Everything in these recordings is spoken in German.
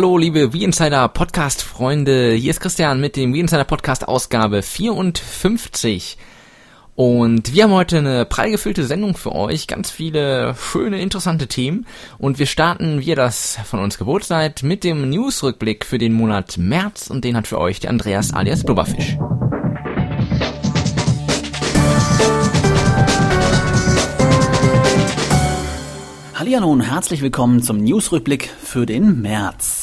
Hallo liebe Wii Insider Podcast Freunde, hier ist Christian mit dem Wii Insider Podcast Ausgabe 54. Und wir haben heute eine prall gefüllte Sendung für euch, ganz viele schöne, interessante Themen. Und wir starten, wie ihr das von uns gewohnt seid, mit dem Newsrückblick für den Monat März. Und den hat für euch der Andreas alias Blubberfisch. Hallihallo und herzlich willkommen zum Newsrückblick für den März.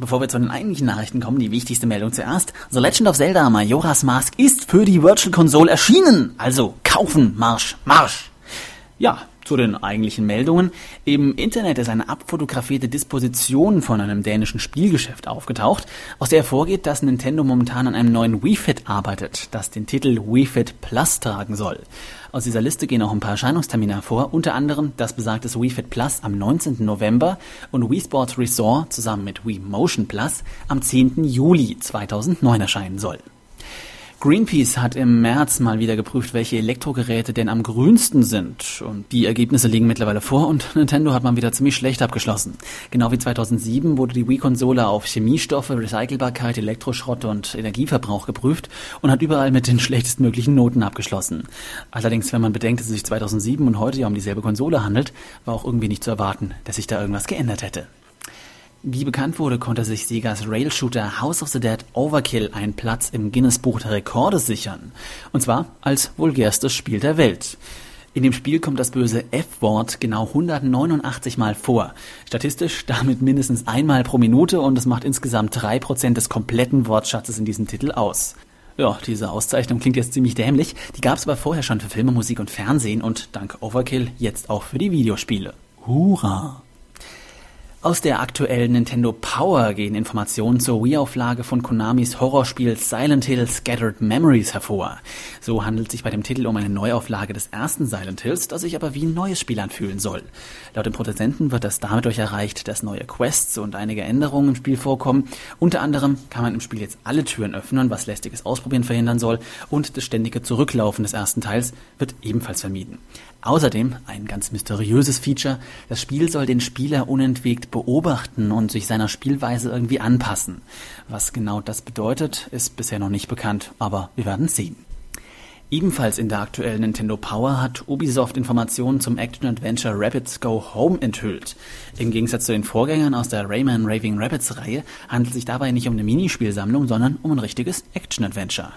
Bevor wir zu den eigentlichen Nachrichten kommen, die wichtigste Meldung zuerst. The Legend of Zelda Majora's Mask ist für die Virtual Console erschienen. Also kaufen, Marsch, Marsch. Ja, zu den eigentlichen Meldungen. Im Internet ist eine abfotografierte Disposition von einem dänischen Spielgeschäft aufgetaucht, aus der hervorgeht, dass Nintendo momentan an einem neuen Wii Fit arbeitet, das den Titel Wii Fit Plus tragen soll. Aus dieser Liste gehen auch ein paar Erscheinungstermine hervor, unter anderem das besagte Wii Fit Plus am 19. November und Wii Sports Resort zusammen mit Wii Motion Plus am 10. Juli 2009 erscheinen soll. Greenpeace hat im März mal wieder geprüft, welche Elektrogeräte denn am grünsten sind. Und die Ergebnisse liegen mittlerweile vor und Nintendo hat mal wieder ziemlich schlecht abgeschlossen. Genau wie 2007 wurde die Wii-Konsole auf Chemiestoffe, Recycelbarkeit, Elektroschrott und Energieverbrauch geprüft und hat überall mit den schlechtestmöglichen Noten abgeschlossen. Allerdings, wenn man bedenkt, dass es sich 2007 und heute ja um dieselbe Konsole handelt, war auch irgendwie nicht zu erwarten, dass sich da irgendwas geändert hätte. Wie bekannt wurde, konnte sich Segas Rail-Shooter House of the Dead Overkill einen Platz im Guinness-Buch der Rekorde sichern. Und zwar als vulgärstes Spiel der Welt. In dem Spiel kommt das böse F-Wort genau 189 Mal vor. Statistisch damit mindestens einmal pro Minute und es macht insgesamt drei Prozent des kompletten Wortschatzes in diesem Titel aus. Ja, diese Auszeichnung klingt jetzt ziemlich dämlich. Die gab es aber vorher schon für Filme, Musik und Fernsehen und dank Overkill jetzt auch für die Videospiele. Hurra! Aus der aktuellen Nintendo Power gehen Informationen zur Wii-Auflage von Konamis Horrorspiel Silent Hill Scattered Memories hervor. So handelt es sich bei dem Titel um eine Neuauflage des ersten Silent Hills, das sich aber wie ein neues Spiel anfühlen soll. Laut dem Produzenten wird das damit durch erreicht, dass neue Quests und einige Änderungen im Spiel vorkommen. Unter anderem kann man im Spiel jetzt alle Türen öffnen, was lästiges Ausprobieren verhindern soll, und das ständige Zurücklaufen des ersten Teils wird ebenfalls vermieden. Außerdem ein ganz mysteriöses Feature, das Spiel soll den Spieler unentwegt beobachten und sich seiner Spielweise irgendwie anpassen. Was genau das bedeutet, ist bisher noch nicht bekannt, aber wir werden sehen. Ebenfalls in der aktuellen Nintendo Power hat Ubisoft Informationen zum Action-Adventure Rabbits Go Home enthüllt. Im Gegensatz zu den Vorgängern aus der Rayman Raving Rabbits Reihe handelt es sich dabei nicht um eine Minispielsammlung, sondern um ein richtiges Action-Adventure.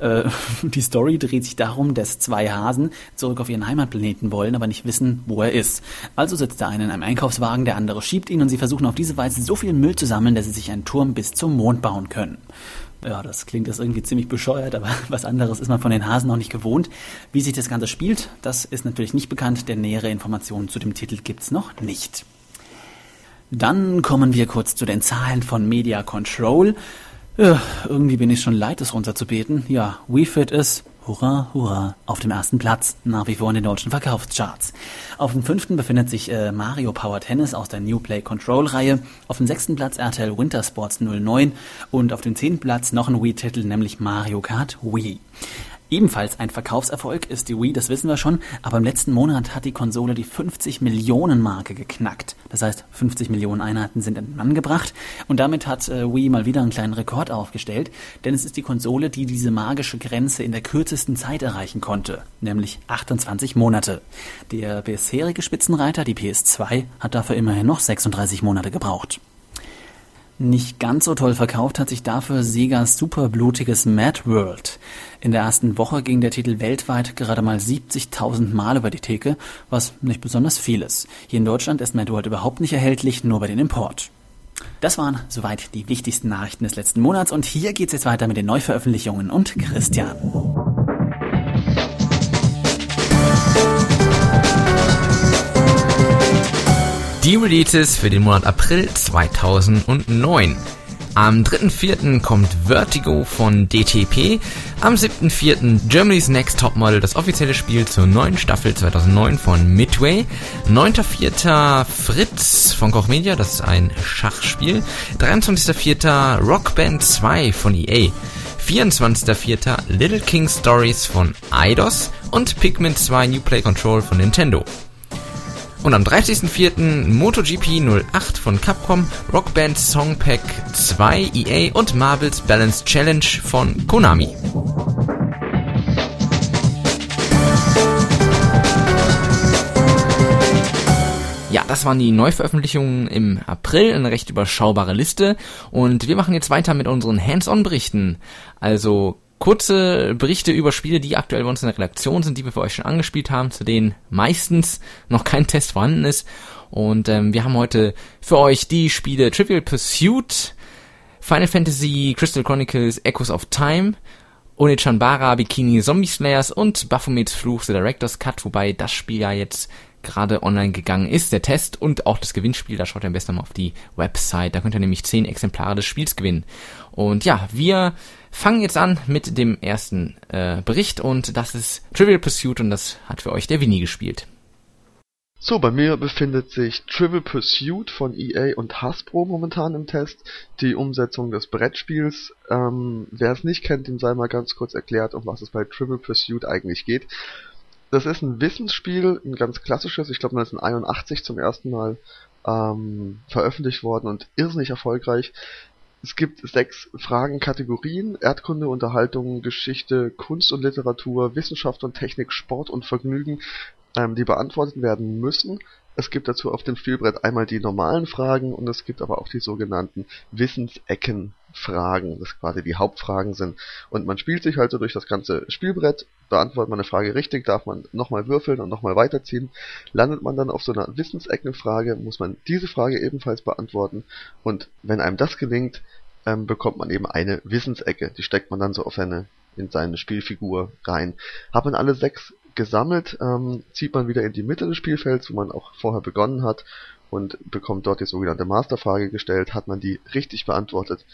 Äh, die Story dreht sich darum, dass zwei Hasen zurück auf ihren Heimatplaneten wollen, aber nicht wissen, wo er ist. Also sitzt der eine in einem Einkaufswagen, der andere schiebt ihn und sie versuchen auf diese Weise so viel Müll zu sammeln, dass sie sich einen Turm bis zum Mond bauen können. Ja, das klingt jetzt irgendwie ziemlich bescheuert, aber was anderes ist man von den Hasen noch nicht gewohnt. Wie sich das Ganze spielt, das ist natürlich nicht bekannt, denn nähere Informationen zu dem Titel gibt's noch nicht. Dann kommen wir kurz zu den Zahlen von Media Control. Ja, irgendwie bin ich schon leid, es runterzubeten. Ja, WeFit ist Hurra, hurra, auf dem ersten Platz, nach wie vor in den deutschen Verkaufscharts. Auf dem fünften befindet sich äh, Mario Power Tennis aus der New Play Control Reihe, auf dem sechsten Platz RTL Winter Sports 09 und auf dem zehnten Platz noch ein Wii-Titel, nämlich Mario Kart Wii. Ebenfalls ein Verkaufserfolg ist die Wii, das wissen wir schon, aber im letzten Monat hat die Konsole die 50 Millionen Marke geknackt. Das heißt, 50 Millionen Einheiten sind in Mann gebracht und damit hat äh, Wii mal wieder einen kleinen Rekord aufgestellt, denn es ist die Konsole, die diese magische Grenze in der kürzesten Zeit erreichen konnte, nämlich 28 Monate. Der bisherige Spitzenreiter, die PS2, hat dafür immerhin noch 36 Monate gebraucht. Nicht ganz so toll verkauft hat sich dafür Segas superblutiges Mad World. In der ersten Woche ging der Titel weltweit gerade mal 70.000 Mal über die Theke, was nicht besonders viel ist. Hier in Deutschland ist Mad World überhaupt nicht erhältlich, nur bei den Import. Das waren soweit die wichtigsten Nachrichten des letzten Monats und hier geht's jetzt weiter mit den Neuveröffentlichungen und Christian. Die Releases für den Monat April 2009. Am 3.4. kommt Vertigo von DTP. Am 7.4. Germany's Next Topmodel, das offizielle Spiel zur neuen Staffel 2009 von Midway. 9.4. Fritz von Koch Media, das ist ein Schachspiel. 23.4. Rockband 2 von EA. 24.4. Little King Stories von Eidos und Pikmin 2 New Play Control von Nintendo. Und am 30.04. MotoGP 08 von Capcom, Rockband Songpack 2 EA und Marvel's Balance Challenge von Konami. Ja, das waren die Neuveröffentlichungen im April, eine recht überschaubare Liste. Und wir machen jetzt weiter mit unseren Hands-on-Berichten. Also kurze Berichte über Spiele, die aktuell bei uns in der Redaktion sind, die wir für euch schon angespielt haben, zu denen meistens noch kein Test vorhanden ist. Und ähm, wir haben heute für euch die Spiele Trivial Pursuit, Final Fantasy Crystal Chronicles Echoes of Time, Onechanbara Bikini Zombie Slayers und Baphomets Fluch The Director's Cut, wobei das Spiel ja jetzt gerade online gegangen ist, der Test und auch das Gewinnspiel. Da schaut ihr am besten mal auf die Website. Da könnt ihr nämlich 10 Exemplare des Spiels gewinnen. Und ja, wir fangen jetzt an mit dem ersten äh, Bericht und das ist Trivial Pursuit und das hat für euch der Winnie gespielt. So, bei mir befindet sich Trivial Pursuit von EA und Hasbro momentan im Test, die Umsetzung des Brettspiels. Ähm, wer es nicht kennt, dem sei mal ganz kurz erklärt, um was es bei Trivial Pursuit eigentlich geht. Das ist ein Wissensspiel, ein ganz klassisches, ich glaube 1981 zum ersten Mal ähm, veröffentlicht worden und irrsinnig erfolgreich. Es gibt sechs Fragenkategorien: Erdkunde, Unterhaltung, Geschichte, Kunst und Literatur, Wissenschaft und Technik, Sport und Vergnügen, ähm, die beantwortet werden müssen. Es gibt dazu auf dem Spielbrett einmal die normalen Fragen und es gibt aber auch die sogenannten Wissenseckenfragen, das quasi die Hauptfragen sind. Und man spielt sich halt so durch das ganze Spielbrett, beantwortet man eine Frage richtig, darf man nochmal würfeln und nochmal weiterziehen. Landet man dann auf so einer Wissenseckenfrage, muss man diese Frage ebenfalls beantworten und wenn einem das gelingt, ähm, bekommt man eben eine Wissensecke. Die steckt man dann so auf seine in seine Spielfigur rein. Hat man alle sechs gesammelt, ähm, zieht man wieder in die Mitte des Spielfelds, wo man auch vorher begonnen hat und bekommt dort die sogenannte Masterfrage gestellt. Hat man die richtig beantwortet,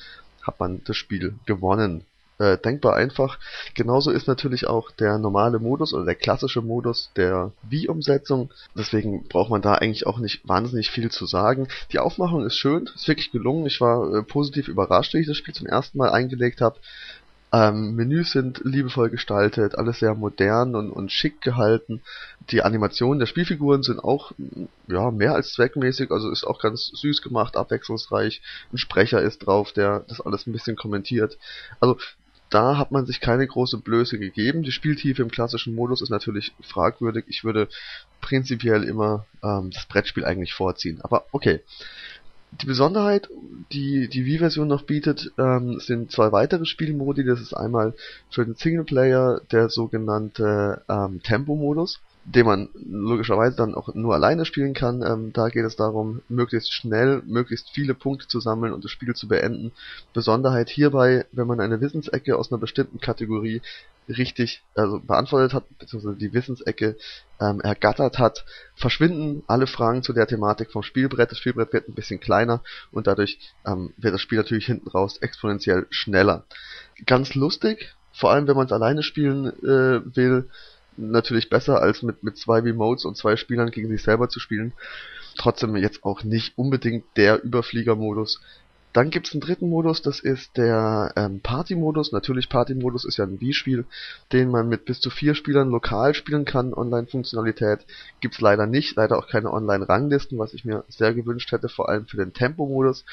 hat man das Spiel gewonnen. Äh, denkbar einfach. Genauso ist natürlich auch der normale Modus oder der klassische Modus der Wii-Umsetzung. Deswegen braucht man da eigentlich auch nicht wahnsinnig viel zu sagen. Die Aufmachung ist schön, ist wirklich gelungen. Ich war äh, positiv überrascht, wie ich das Spiel zum ersten Mal eingelegt habe. Ähm, Menüs sind liebevoll gestaltet, alles sehr modern und, und schick gehalten. Die Animationen der Spielfiguren sind auch ja mehr als zweckmäßig, also ist auch ganz süß gemacht, abwechslungsreich. Ein Sprecher ist drauf, der das alles ein bisschen kommentiert. Also da hat man sich keine große Blöße gegeben. Die Spieltiefe im klassischen Modus ist natürlich fragwürdig. Ich würde prinzipiell immer ähm, das Brettspiel eigentlich vorziehen. Aber okay. Die Besonderheit, die die Wii-Version noch bietet, ähm, sind zwei weitere Spielmodi. Das ist einmal für den Singleplayer der sogenannte ähm, Tempo-Modus, den man logischerweise dann auch nur alleine spielen kann. Ähm, da geht es darum, möglichst schnell, möglichst viele Punkte zu sammeln und das Spiel zu beenden. Besonderheit hierbei, wenn man eine Wissensecke aus einer bestimmten Kategorie richtig also beantwortet hat, beziehungsweise die Wissensecke ähm, ergattert hat, verschwinden alle Fragen zu der Thematik vom Spielbrett. Das Spielbrett wird ein bisschen kleiner und dadurch ähm, wird das Spiel natürlich hinten raus exponentiell schneller. Ganz lustig, vor allem wenn man es alleine spielen äh, will, natürlich besser als mit, mit zwei Remotes und zwei Spielern gegen sich selber zu spielen. Trotzdem jetzt auch nicht unbedingt der Überfliegermodus, dann gibt's einen dritten Modus, das ist der ähm, Party-Modus. Natürlich, Party-Modus ist ja ein Wii-Spiel, den man mit bis zu vier Spielern lokal spielen kann. Online-Funktionalität gibt's leider nicht, leider auch keine Online-Ranglisten, was ich mir sehr gewünscht hätte, vor allem für den Tempo-Modus.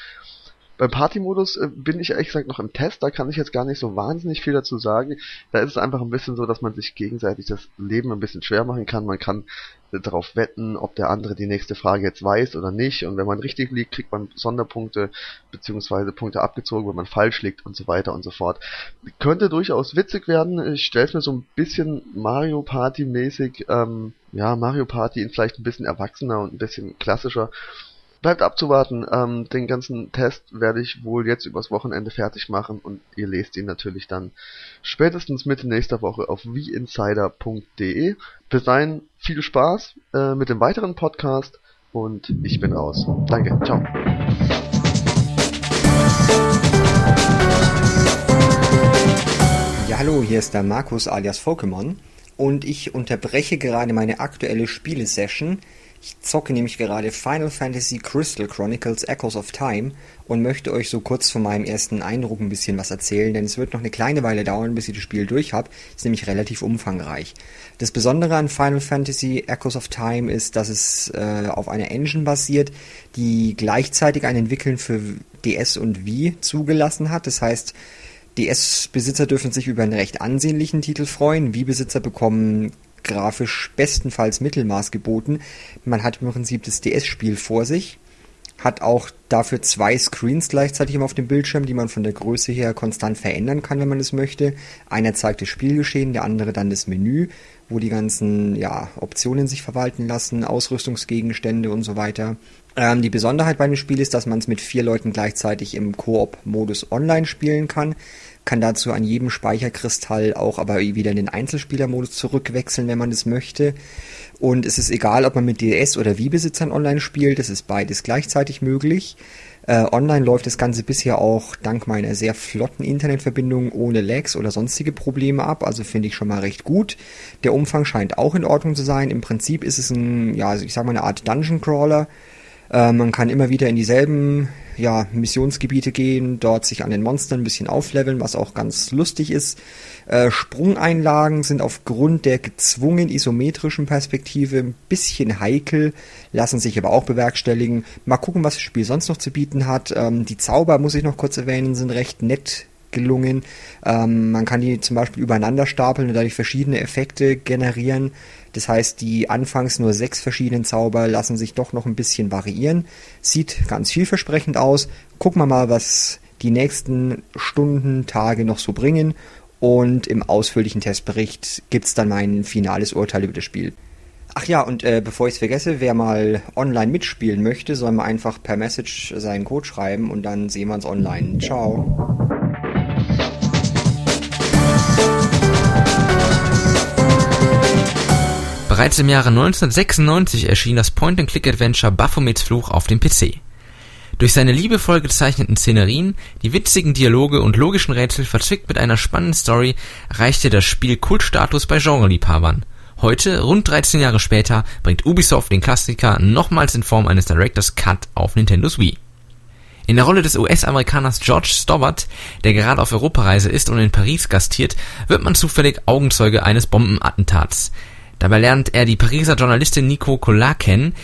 Beim Party-Modus äh, bin ich ehrlich gesagt noch im Test, da kann ich jetzt gar nicht so wahnsinnig viel dazu sagen. Da ist es einfach ein bisschen so, dass man sich gegenseitig das Leben ein bisschen schwer machen kann. Man kann äh, darauf wetten, ob der andere die nächste Frage jetzt weiß oder nicht. Und wenn man richtig liegt, kriegt man Sonderpunkte beziehungsweise Punkte abgezogen, wenn man falsch liegt und so weiter und so fort. Könnte durchaus witzig werden. Ich stelle es mir so ein bisschen Mario Party mäßig, ähm, ja, Mario Party vielleicht ein bisschen erwachsener und ein bisschen klassischer Bleibt abzuwarten. Ähm, den ganzen Test werde ich wohl jetzt übers Wochenende fertig machen und ihr lest ihn natürlich dann spätestens Mitte nächster Woche auf wieinsider.de. Bis dahin viel Spaß äh, mit dem weiteren Podcast und ich bin raus. Danke, ciao. Ja, hallo, hier ist der Markus alias Pokémon und ich unterbreche gerade meine aktuelle Spielesession Ich zocke nämlich gerade Final Fantasy Crystal Chronicles Echoes of Time und möchte euch so kurz von meinem ersten Eindruck ein bisschen was erzählen, denn es wird noch eine kleine Weile dauern, bis ich das Spiel durch habe. Ist nämlich relativ umfangreich. Das Besondere an Final Fantasy Echoes of Time ist, dass es äh, auf einer Engine basiert, die gleichzeitig ein Entwickeln für DS und Wii zugelassen hat. Das heißt, DS-Besitzer dürfen sich über einen recht ansehnlichen Titel freuen. Wii-Besitzer bekommen grafisch bestenfalls Mittelmaß geboten. Man hat im Prinzip das DS-Spiel vor sich, hat auch dafür zwei Screens gleichzeitig auf dem Bildschirm, die man von der Größe her konstant verändern kann, wenn man es möchte. Einer zeigt das Spielgeschehen, der andere dann das Menü, wo die ganzen ja, Optionen sich verwalten lassen, Ausrüstungsgegenstände und so weiter. Ähm, die Besonderheit bei dem Spiel ist, dass man es mit vier Leuten gleichzeitig im Koop-Modus online spielen kann kann dazu an jedem Speicherkristall auch aber wieder in den Einzelspielermodus zurückwechseln, wenn man es möchte. Und es ist egal, ob man mit DS- oder Wii-Besitzern online spielt, es ist beides gleichzeitig möglich. Äh, online läuft das Ganze bisher auch dank meiner sehr flotten Internetverbindung ohne Lags oder sonstige Probleme ab, also finde ich schon mal recht gut. Der Umfang scheint auch in Ordnung zu sein. Im Prinzip ist es ein, ja, ich sag mal eine Art Dungeon Crawler. Äh, man kann immer wieder in dieselben ja, Missionsgebiete gehen, dort sich an den Monstern ein bisschen aufleveln, was auch ganz lustig ist. Äh, Sprungeinlagen sind aufgrund der gezwungen isometrischen Perspektive ein bisschen heikel, lassen sich aber auch bewerkstelligen. Mal gucken, was das Spiel sonst noch zu bieten hat. Ähm, die Zauber, muss ich noch kurz erwähnen, sind recht nett gelungen. Ähm, man kann die zum Beispiel übereinander stapeln und dadurch verschiedene Effekte generieren. Das heißt, die anfangs nur sechs verschiedenen Zauber lassen sich doch noch ein bisschen variieren. Sieht ganz vielversprechend aus. Gucken wir mal, was die nächsten Stunden, Tage noch so bringen. Und im ausführlichen Testbericht gibt's dann mein finales Urteil über das Spiel. Ach ja, und äh, bevor ich es vergesse, wer mal online mitspielen möchte, soll mal einfach per Message seinen Code schreiben und dann sehen wir uns online. Ciao. Bereits im Jahre 1996 erschien das Point-and-Click-Adventure Baphomets Fluch auf dem PC. Durch seine liebevoll gezeichneten Szenerien, die witzigen Dialoge und logischen Rätsel verzwickt mit einer spannenden Story erreichte das Spiel Kultstatus bei Genreliebhabern. Heute, rund 13 Jahre später, bringt Ubisoft den Klassiker nochmals in Form eines Director's Cut auf Nintendos Wii. In der Rolle des US-Amerikaners George Stobbart, der gerade auf Europareise ist und in Paris gastiert, wird man zufällig Augenzeuge eines Bombenattentats. Dabei lernt er die Pariser Journalistin Nico Collard kennen,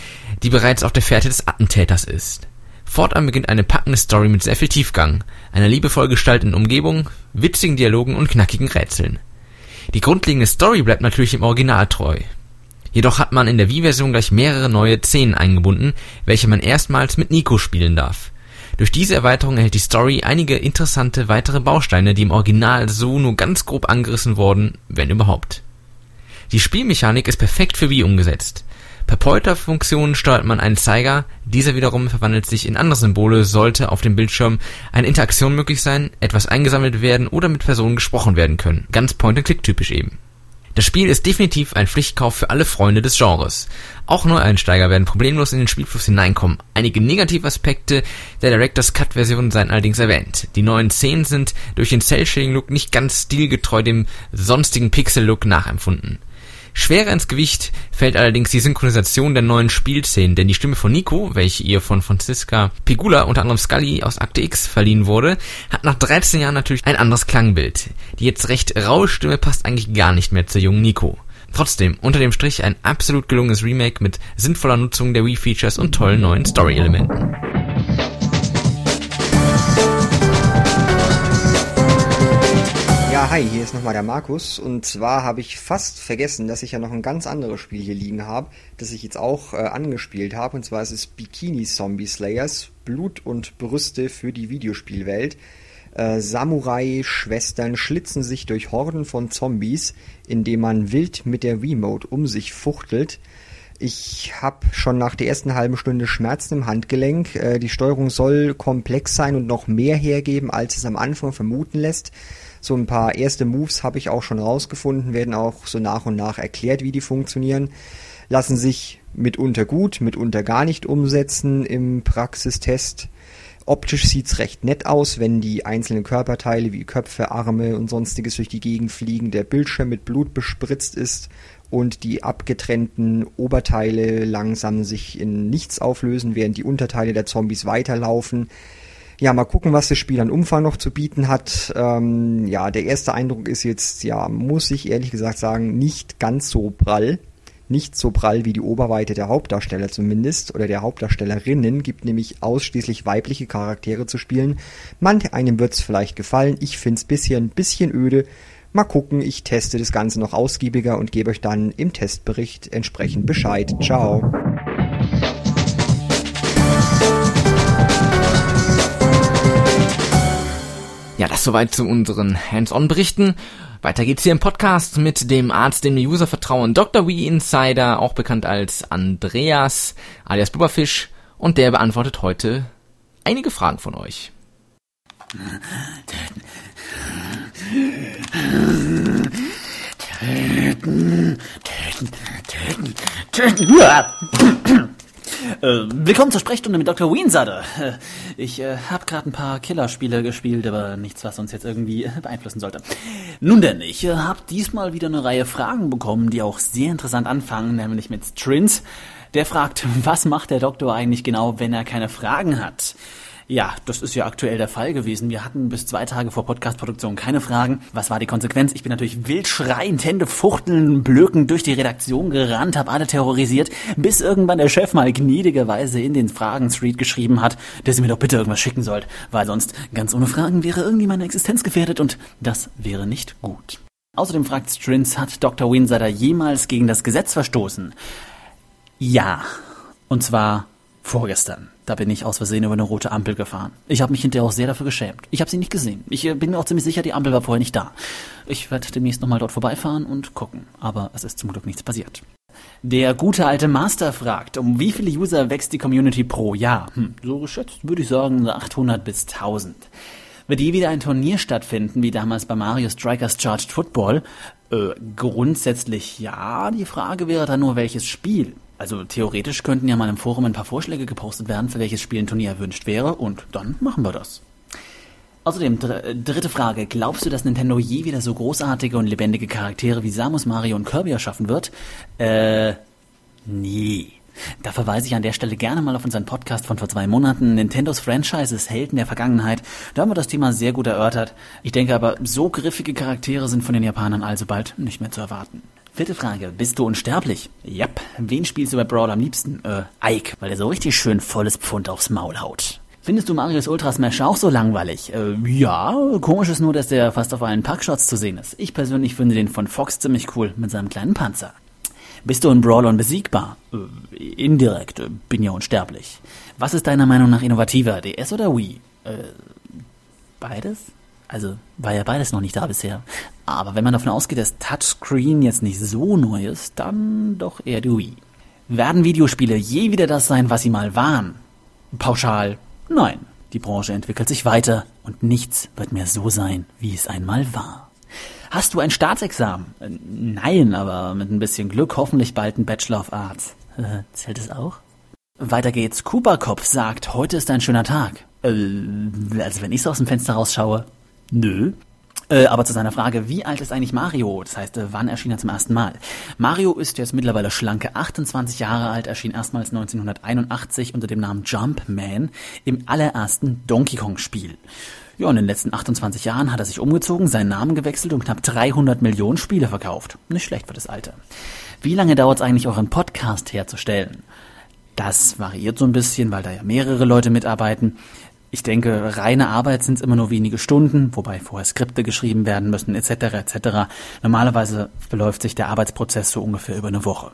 die bereits auf der Fährte des Attentäters ist. Fortan beginnt eine packende Story mit sehr viel Tiefgang, einer liebevoll gestalteten Umgebung, witzigen Dialogen und knackigen Rätseln. Die grundlegende Story bleibt natürlich im Original treu. Jedoch hat man in der Wii-Version gleich mehrere neue Szenen eingebunden, welche man erstmals mit Nico spielen darf. Durch diese Erweiterung erhält die Story einige interessante weitere Bausteine, die im Original so nur ganz grob angerissen wurden, wenn überhaupt. Die Spielmechanik ist perfekt für Wii umgesetzt. Per Pointer-Funktion steuert man einen Zeiger, dieser wiederum verwandelt sich in andere Symbole, sollte auf dem Bildschirm eine Interaktion möglich sein, etwas eingesammelt werden oder mit Personen gesprochen werden können. Ganz Point-and-Click-typisch eben. Das Spiel ist definitiv ein Pflichtkauf für alle Freunde des Genres. Auch Neueinsteiger werden problemlos in den Spielfluss hineinkommen. Einige Negativaspekte der Director's Cut Version seien allerdings erwähnt. Die neuen Szenen sind durch den Cell-Shading-Look nicht ganz stilgetreu dem sonstigen Pixel-Look nachempfunden. Schwerer ins Gewicht fällt allerdings die Synchronisation der neuen Spielszenen, denn die Stimme von Nico, welche ihr von Franziska Pigula, unter anderem Scully aus Akte X verliehen wurde, hat nach 13 Jahren natürlich ein anderes Klangbild. Die jetzt recht raue Stimme passt eigentlich gar nicht mehr zur jungen Nico. Trotzdem, unter dem Strich ein absolut gelungenes Remake mit sinnvoller Nutzung der Wii-Features und tollen neuen Story-Elementen. Hi, hier ist nochmal der Markus. Und zwar habe ich fast vergessen, dass ich ja noch ein ganz anderes Spiel hier liegen habe, das ich jetzt auch äh, angespielt habe. Und zwar ist es Bikini Zombie Slayers, Blut und Brüste für die Videospielwelt. Äh, Samurai-Schwestern schlitzen sich durch Horden von Zombies, indem man wild mit der Remote um sich fuchtelt. Ich habe schon nach der ersten halben Stunde Schmerzen im Handgelenk. Äh, die Steuerung soll komplex sein und noch mehr hergeben, als es am Anfang vermuten lässt. So ein paar erste Moves habe ich auch schon rausgefunden, werden auch so nach und nach erklärt, wie die funktionieren. Lassen sich mitunter gut, mitunter gar nicht umsetzen im Praxistest. Optisch sieht's recht nett aus, wenn die einzelnen Körperteile wie Köpfe, Arme und sonstiges durch die Gegend fliegen, der Bildschirm mit Blut bespritzt ist und die abgetrennten Oberteile langsam sich in nichts auflösen, während die Unterteile der Zombies weiterlaufen. Ja, mal gucken, was das Spiel an Umfang noch zu bieten hat. Ähm, ja, der erste Eindruck ist jetzt, ja, muss ich ehrlich gesagt sagen, nicht ganz so prall. Nicht so prall wie die Oberweite der Hauptdarsteller zumindest oder der Hauptdarstellerinnen, gibt nämlich ausschließlich weibliche Charaktere zu spielen. Manch einem wird's vielleicht gefallen, ich find's bisher ein bisschen öde. Mal gucken, ich teste das Ganze noch ausgiebiger und gebe euch dann im Testbericht entsprechend Bescheid. Ciao. Ja, das soweit zu unseren Hands-on-Berichten. Weiter geht's hier im Podcast mit dem Arzt, dem die User vertrauen, Dr. Wee Insider, auch bekannt als Andreas alias Blubberfisch, und der beantwortet heute einige Fragen von euch. Töten, töten, töten, töten. Äh, willkommen zur Sprechstunde mit Dr. Weensader. Äh, ich äh, habe gerade ein paar Killerspiele gespielt, aber nichts, was uns jetzt irgendwie äh, beeinflussen sollte. Nun denn, ich äh, habe diesmal wieder eine Reihe Fragen bekommen, die auch sehr interessant anfangen, nämlich mit Strins. Der fragt, was macht der Doktor eigentlich genau, wenn er keine Fragen hat? Ja, das ist ja aktuell der Fall gewesen. Wir hatten bis zwei Tage vor Podcast-Produktion keine Fragen. Was war die Konsequenz? Ich bin natürlich wild schreiend, Hände fuchteln, blöken durch die Redaktion gerannt, hab alle terrorisiert, bis irgendwann der Chef mal gnädigerweise in den Fragen-Street geschrieben hat, dass ihr mir doch bitte irgendwas schicken sollt, weil sonst ganz ohne Fragen wäre irgendwie meine Existenz gefährdet und das wäre nicht gut. Außerdem fragt Strins, hat Dr. Winsider jemals gegen das Gesetz verstoßen? Ja. Und zwar vorgestern. Da bin ich aus Versehen über eine rote Ampel gefahren. Ich habe mich hinterher auch sehr dafür geschämt. Ich habe sie nicht gesehen. Ich äh, bin mir auch ziemlich sicher, die Ampel war vorher nicht da. Ich werde demnächst nochmal dort vorbeifahren und gucken. Aber es ist zum Glück nichts passiert. Der gute alte Master fragt, um wie viele User wächst die Community pro Jahr? Hm, so geschätzt würde ich sagen 800 bis 1000. Wird je wieder ein Turnier stattfinden, wie damals bei Mario Strikers Charged Football? Äh, grundsätzlich ja. Die Frage wäre dann nur, welches Spiel. Also theoretisch könnten ja mal im Forum ein paar Vorschläge gepostet werden, für welches Spiel ein Turnier erwünscht wäre, und dann machen wir das. Außerdem, dr äh, dritte Frage. Glaubst du, dass Nintendo je wieder so großartige und lebendige Charaktere wie Samus, Mario und Kirby erschaffen wird? Äh, nee. Da verweise ich an der Stelle gerne mal auf unseren Podcast von vor zwei Monaten, Nintendos Franchises Helden der Vergangenheit. Da haben wir das Thema sehr gut erörtert. Ich denke aber, so griffige Charaktere sind von den Japanern alsobald nicht mehr zu erwarten. Vierte Frage. Bist du unsterblich? Yep. Wen spielst du bei Brawl am liebsten? Äh, Ike, weil er so richtig schön volles Pfund aufs Maul haut. Findest du Marius Ultra Smash auch so langweilig? Äh, ja, komisch ist nur, dass der fast auf allen Packshots zu sehen ist. Ich persönlich finde den von Fox ziemlich cool mit seinem kleinen Panzer. Bist du in Brawl unbesiegbar? Äh, indirekt, äh, bin ja unsterblich. Was ist deiner Meinung nach innovativer, DS oder Wii? Äh, beides? Also war ja beides noch nicht da bisher. Aber wenn man davon ausgeht, dass Touchscreen jetzt nicht so neu ist, dann doch eher die Wii. Werden Videospiele je wieder das sein, was sie mal waren? Pauschal, nein. Die Branche entwickelt sich weiter und nichts wird mehr so sein, wie es einmal war. Hast du ein Staatsexamen? Nein, aber mit ein bisschen Glück hoffentlich bald ein Bachelor of Arts. Äh, zählt es auch? Weiter geht's. Cooperkopf sagt, heute ist ein schöner Tag. Äh, also wenn ich so aus dem Fenster rausschaue, Nö. Äh, aber zu seiner Frage, wie alt ist eigentlich Mario? Das heißt, äh, wann erschien er zum ersten Mal? Mario ist jetzt mittlerweile schlanke 28 Jahre alt, erschien erstmals 1981 unter dem Namen Jumpman im allerersten Donkey Kong Spiel. Ja, in den letzten 28 Jahren hat er sich umgezogen, seinen Namen gewechselt und knapp 300 Millionen Spiele verkauft. Nicht schlecht für das Alter. Wie lange dauert es eigentlich, euren Podcast herzustellen? Das variiert so ein bisschen, weil da ja mehrere Leute mitarbeiten. Ich denke, reine Arbeit sind es immer nur wenige Stunden, wobei vorher Skripte geschrieben werden müssen, etc. etc. Normalerweise beläuft sich der Arbeitsprozess so ungefähr über eine Woche.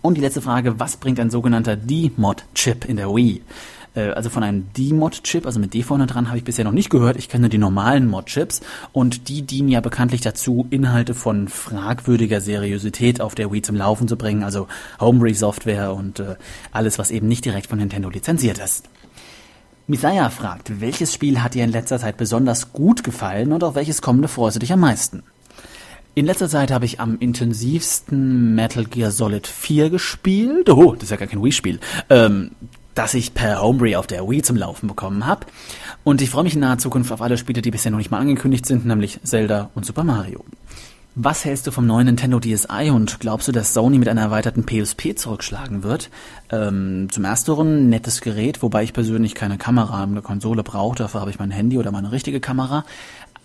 Und die letzte Frage, was bringt ein sogenannter D-Mod-Chip in der Wii? Äh, also von einem D-Mod-Chip, also mit D vorne dran, habe ich bisher noch nicht gehört. Ich kenne die normalen Mod-Chips und die dienen ja bekanntlich dazu, Inhalte von fragwürdiger Seriosität auf der Wii zum Laufen zu bringen, also Homebrew-Software und äh, alles, was eben nicht direkt von Nintendo lizenziert ist. Misaya fragt, welches Spiel hat dir in letzter Zeit besonders gut gefallen und auf welches kommende freust du dich am meisten? In letzter Zeit habe ich am intensivsten Metal Gear Solid 4 gespielt. Oh, das ist ja gar kein Wii-Spiel. Ähm, das ich per Homebrew auf der Wii zum Laufen bekommen habe. Und ich freue mich in naher Zukunft auf alle Spiele, die bisher noch nicht mal angekündigt sind, nämlich Zelda und Super Mario. Was hältst du vom neuen Nintendo DSi und glaubst du, dass Sony mit einer erweiterten PSP zurückschlagen wird? Ähm, zum ersteren nettes Gerät, wobei ich persönlich keine Kamera in der Konsole brauche, dafür habe ich mein Handy oder meine richtige Kamera.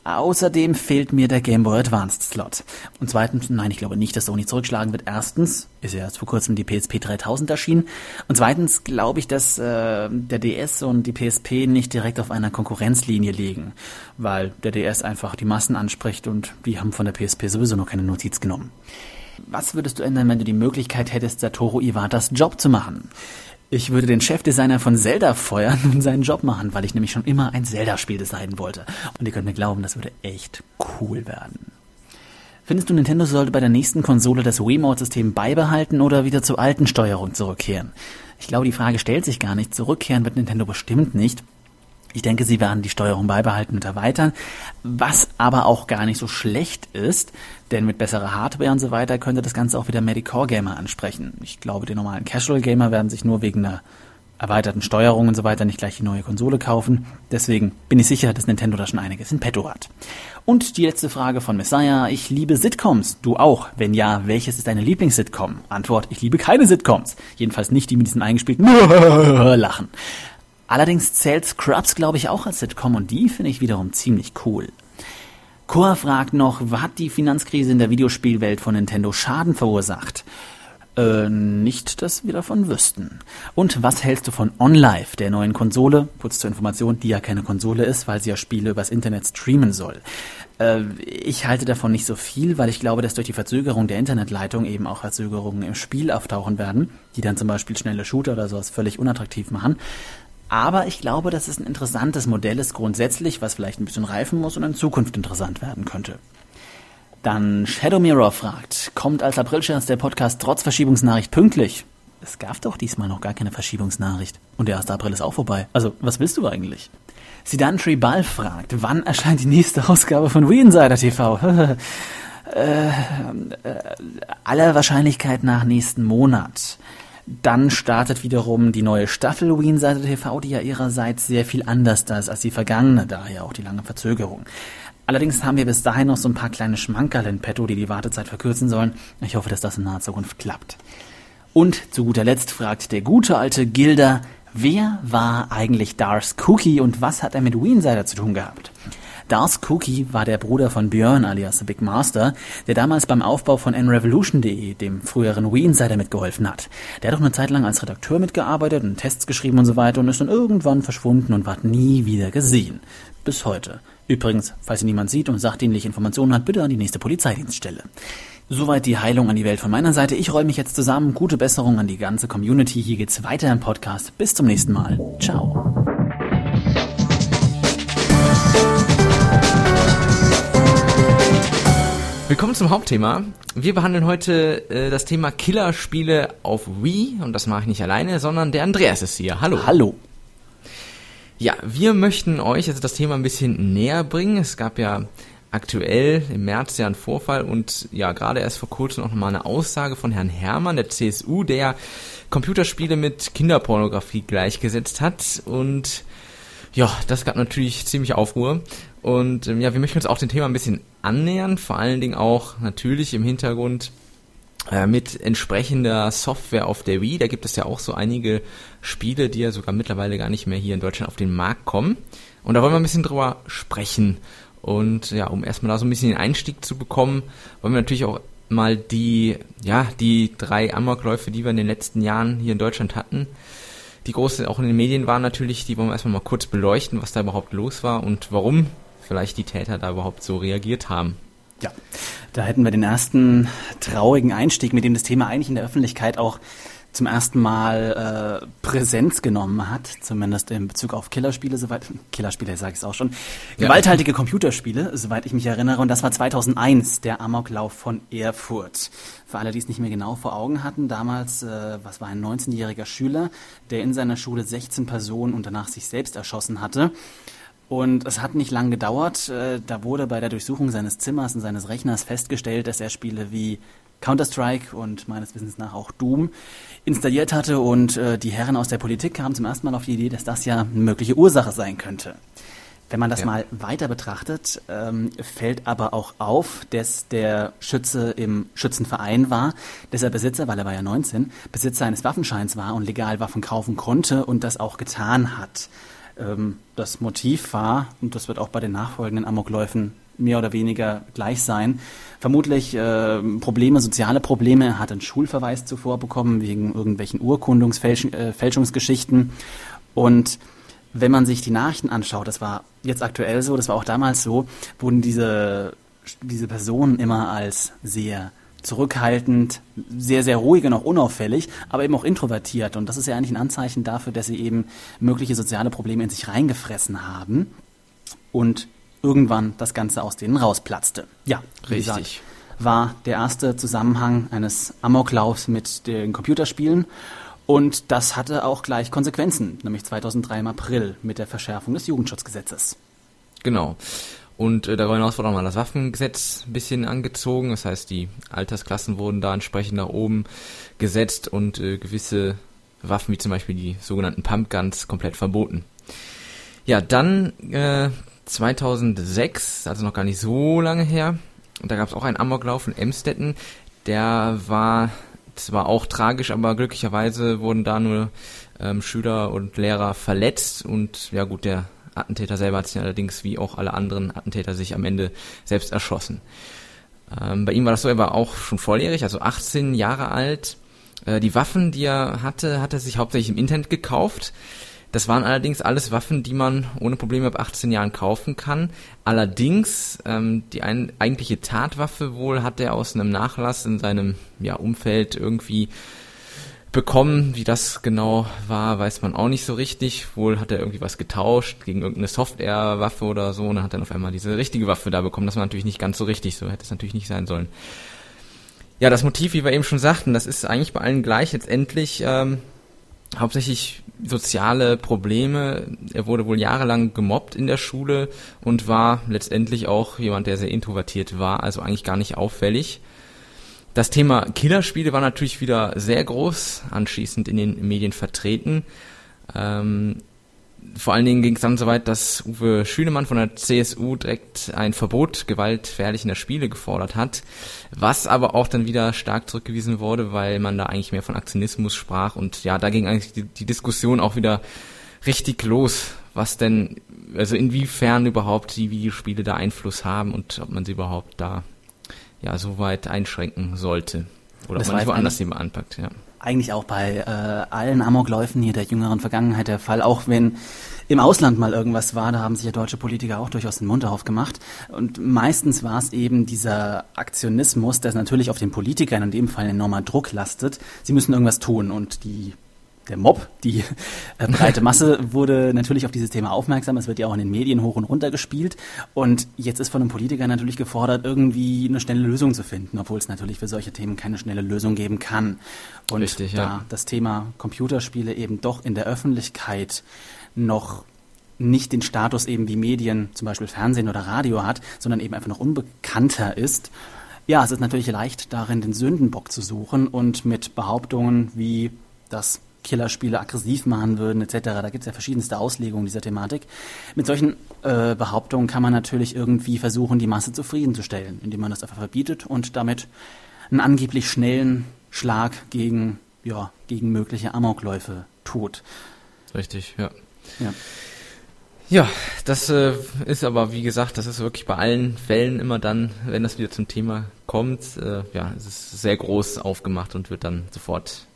Außerdem fehlt mir der Game Boy Advanced Slot. Und zweitens, nein, ich glaube nicht, dass Sony zurückschlagen wird. Erstens ist ja erst vor kurzem die PSP 3000 erschienen. Und zweitens glaube ich, dass äh, der DS und die PSP nicht direkt auf einer Konkurrenzlinie liegen, weil der DS einfach die Massen anspricht und die haben von der PSP sowieso noch keine Notiz genommen. Was würdest du ändern, wenn du die Möglichkeit hättest, Satoru Iwatas Job zu machen? Ich würde den Chefdesigner von Zelda feuern und seinen Job machen, weil ich nämlich schon immer ein Zelda-Spiel designen wollte. Und ihr könnt mir glauben, das würde echt cool werden. Findest du, Nintendo sollte bei der nächsten Konsole das Wiimote-System beibehalten oder wieder zur alten Steuerung zurückkehren? Ich glaube, die Frage stellt sich gar nicht. Zurückkehren wird Nintendo bestimmt nicht. Ich denke, sie werden die Steuerung beibehalten und erweitern, was aber auch gar nicht so schlecht ist, denn mit besserer Hardware und so weiter könnte das Ganze auch wieder Medicore Gamer ansprechen. Ich glaube, die normalen Casual Gamer werden sich nur wegen einer erweiterten Steuerung und so weiter nicht gleich die neue Konsole kaufen. Deswegen bin ich sicher, dass Nintendo da schon einiges in petto hat. Und die letzte Frage von Messiah. Ich liebe Sitcoms. Du auch? Wenn ja, welches ist deine Lieblings-Sitcom? Antwort, ich liebe keine Sitcoms. Jedenfalls nicht die mit diesem eingespielten Lachen. Allerdings zählt Scrubs, glaube ich, auch als Sitcom und die finde ich wiederum ziemlich cool. Cor fragt noch, hat die Finanzkrise in der Videospielwelt von Nintendo Schaden verursacht? Äh, nicht, dass wir davon wüssten. Und was hältst du von OnLive, der neuen Konsole? Kurz zur Information, die ja keine Konsole ist, weil sie ja Spiele übers Internet streamen soll. Äh, ich halte davon nicht so viel, weil ich glaube, dass durch die Verzögerung der Internetleitung eben auch Verzögerungen im Spiel auftauchen werden, die dann zum Beispiel schnelle Shooter oder sowas völlig unattraktiv machen. Aber ich glaube, dass es ein interessantes Modell ist grundsätzlich, was vielleicht ein bisschen reifen muss und in Zukunft interessant werden könnte. Dann Shadow Mirror fragt, kommt als Aprilscherz der Podcast trotz Verschiebungsnachricht pünktlich? Es gab doch diesmal noch gar keine Verschiebungsnachricht. Und der 1. April ist auch vorbei. Also, was willst du eigentlich? Sidan Tribal fragt, wann erscheint die nächste Ausgabe von We Insider TV? äh, äh, aller Wahrscheinlichkeit nach nächsten Monat. Dann startet wiederum die neue Staffel Wien Seite TV, die ja ihrerseits sehr viel anders ist als die vergangene, daher auch die lange Verzögerung. Allerdings haben wir bis dahin noch so ein paar kleine Schmankerl in petto, die die Wartezeit verkürzen sollen. Ich hoffe, dass das in naher Zukunft klappt. Und zu guter Letzt fragt der gute alte Gilder, wer war eigentlich Dars Cookie und was hat er mit Wien Insider zu tun gehabt? Darth Cookie war der Bruder von Björn alias Big Master, der damals beim Aufbau von nRevolution.de, dem früheren Wii Insider, mitgeholfen hat. Der hat auch eine Zeit lang als Redakteur mitgearbeitet und Tests geschrieben und so weiter und ist dann irgendwann verschwunden und ward nie wieder gesehen. Bis heute. Übrigens, falls ihn niemand sieht und sachdienliche Informationen hat, bitte an die nächste Polizeidienststelle. Soweit die Heilung an die Welt von meiner Seite. Ich räume mich jetzt zusammen. Gute Besserung an die ganze Community. Hier geht's weiter im Podcast. Bis zum nächsten Mal. Ciao. Willkommen zum Hauptthema. Wir behandeln heute äh, das Thema Killerspiele auf Wii und das mache ich nicht alleine, sondern der Andreas ist hier. Hallo. Hallo. Ja, wir möchten euch also das Thema ein bisschen näher bringen. Es gab ja aktuell im März ja einen Vorfall und ja gerade erst vor kurzem auch nochmal eine Aussage von Herrn Hermann der CSU, der Computerspiele mit Kinderpornografie gleichgesetzt hat und ja, das gab natürlich ziemlich Aufruhr. Und ähm, ja, wir möchten uns auch dem Thema ein bisschen annähern, vor allen Dingen auch natürlich im Hintergrund äh, mit entsprechender Software auf der Wii. Da gibt es ja auch so einige Spiele, die ja sogar mittlerweile gar nicht mehr hier in Deutschland auf den Markt kommen. Und da wollen wir ein bisschen drüber sprechen. Und ja, um erstmal da so ein bisschen den Einstieg zu bekommen, wollen wir natürlich auch mal die, ja, die drei Amokläufe, die wir in den letzten Jahren hier in Deutschland hatten, die große auch in den Medien waren natürlich, die wollen wir erstmal mal kurz beleuchten, was da überhaupt los war und warum vielleicht die Täter da überhaupt so reagiert haben. Ja, da hätten wir den ersten traurigen Einstieg, mit dem das Thema eigentlich in der Öffentlichkeit auch zum ersten Mal äh, Präsenz genommen hat, zumindest in Bezug auf Killerspiele, soweit Killerspiele sage ich es auch schon, ja. gewalthaltige Computerspiele, soweit ich mich erinnere, und das war 2001 der Amoklauf von Erfurt. Für alle, die es nicht mehr genau vor Augen hatten, damals, äh, was war ein 19-jähriger Schüler, der in seiner Schule 16 Personen und danach sich selbst erschossen hatte. Und es hat nicht lang gedauert. Äh, da wurde bei der Durchsuchung seines Zimmers und seines Rechners festgestellt, dass er Spiele wie Counter-Strike und meines Wissens nach auch Doom installiert hatte und äh, die Herren aus der Politik kamen zum ersten Mal auf die Idee, dass das ja eine mögliche Ursache sein könnte. Wenn man das ja. mal weiter betrachtet, ähm, fällt aber auch auf, dass der Schütze im Schützenverein war, dass er Besitzer, weil er war ja 19, Besitzer eines Waffenscheins war und legal Waffen kaufen konnte und das auch getan hat. Ähm, das Motiv war, und das wird auch bei den nachfolgenden Amokläufen mehr oder weniger gleich sein. Vermutlich äh, Probleme, soziale Probleme. Er hat einen Schulverweis zuvor bekommen wegen irgendwelchen Urkundungsfälschungsgeschichten. Äh, und wenn man sich die Nachrichten anschaut, das war jetzt aktuell so, das war auch damals so, wurden diese, diese Personen immer als sehr zurückhaltend, sehr, sehr ruhig und auch unauffällig, aber eben auch introvertiert. Und das ist ja eigentlich ein Anzeichen dafür, dass sie eben mögliche soziale Probleme in sich reingefressen haben und irgendwann das Ganze aus denen rausplatzte. Ja, richtig. Gesagt, war der erste Zusammenhang eines Amoklaufs mit den Computerspielen. Und das hatte auch gleich Konsequenzen, nämlich 2003 im April mit der Verschärfung des Jugendschutzgesetzes. Genau. Und äh, darüber hinaus wurde auch mal das Waffengesetz ein bisschen angezogen. Das heißt, die Altersklassen wurden da entsprechend nach oben gesetzt und äh, gewisse Waffen, wie zum Beispiel die sogenannten Pumpguns, komplett verboten. Ja, dann äh, 2006, also noch gar nicht so lange her, da gab es auch einen Amoklauf in Emstetten. Der war zwar auch tragisch, aber glücklicherweise wurden da nur ähm, Schüler und Lehrer verletzt und ja gut, der Attentäter selber hat sich allerdings wie auch alle anderen Attentäter sich am Ende selbst erschossen. Ähm, bei ihm war das so, er war auch schon volljährig, also 18 Jahre alt. Äh, die Waffen, die er hatte, hat er sich hauptsächlich im Internet gekauft. Das waren allerdings alles Waffen, die man ohne Probleme ab 18 Jahren kaufen kann. Allerdings, ähm, die ein, eigentliche Tatwaffe wohl hat er aus einem Nachlass in seinem ja, Umfeld irgendwie bekommen. Wie das genau war, weiß man auch nicht so richtig. Wohl hat er irgendwie was getauscht gegen irgendeine Softwarewaffe oder so und dann hat er auf einmal diese richtige Waffe da bekommen. Das war natürlich nicht ganz so richtig. So hätte es natürlich nicht sein sollen. Ja, das Motiv, wie wir eben schon sagten, das ist eigentlich bei allen gleich. Letztendlich ähm, hauptsächlich soziale Probleme. Er wurde wohl jahrelang gemobbt in der Schule und war letztendlich auch jemand, der sehr introvertiert war, also eigentlich gar nicht auffällig. Das Thema Killerspiele war natürlich wieder sehr groß anschließend in den Medien vertreten. Ähm, vor allen Dingen ging es dann so weit, dass Uwe Schünemann von der CSU direkt ein Verbot gewaltverherrlichender Spiele gefordert hat, was aber auch dann wieder stark zurückgewiesen wurde, weil man da eigentlich mehr von Aktionismus sprach und ja, da ging eigentlich die, die Diskussion auch wieder richtig los, was denn, also inwiefern überhaupt die Videospiele da Einfluss haben und ob man sie überhaupt da ja so weit einschränken sollte oder das ob man woanders eben anpackt, ja eigentlich auch bei äh, allen Amokläufen hier der jüngeren Vergangenheit der Fall, auch wenn im Ausland mal irgendwas war, da haben sich ja deutsche Politiker auch durchaus den Mund aufgemacht. Und meistens war es eben dieser Aktionismus, der natürlich auf den Politikern in dem Fall enormer Druck lastet. Sie müssen irgendwas tun und die der Mob, die äh, breite Masse, wurde natürlich auf dieses Thema aufmerksam. Es wird ja auch in den Medien hoch und runter gespielt. Und jetzt ist von einem Politiker natürlich gefordert, irgendwie eine schnelle Lösung zu finden, obwohl es natürlich für solche Themen keine schnelle Lösung geben kann. Und Richtig, da ja. das Thema Computerspiele eben doch in der Öffentlichkeit noch nicht den Status eben wie Medien, zum Beispiel Fernsehen oder Radio hat, sondern eben einfach noch unbekannter ist, ja, es ist natürlich leicht darin, den Sündenbock zu suchen und mit Behauptungen wie, dass Killerspiele aggressiv machen würden etc. Da gibt es ja verschiedenste Auslegungen dieser Thematik. Mit solchen äh, Behauptungen kann man natürlich irgendwie versuchen, die Masse zufriedenzustellen, indem man das einfach verbietet und damit einen angeblich schnellen Schlag gegen, ja, gegen mögliche Amokläufe tut. Richtig, ja. Ja. Ja, das äh, ist aber, wie gesagt, das ist wirklich bei allen Fällen immer dann, wenn das wieder zum Thema kommt, äh, ja, es ist sehr groß aufgemacht und wird dann sofort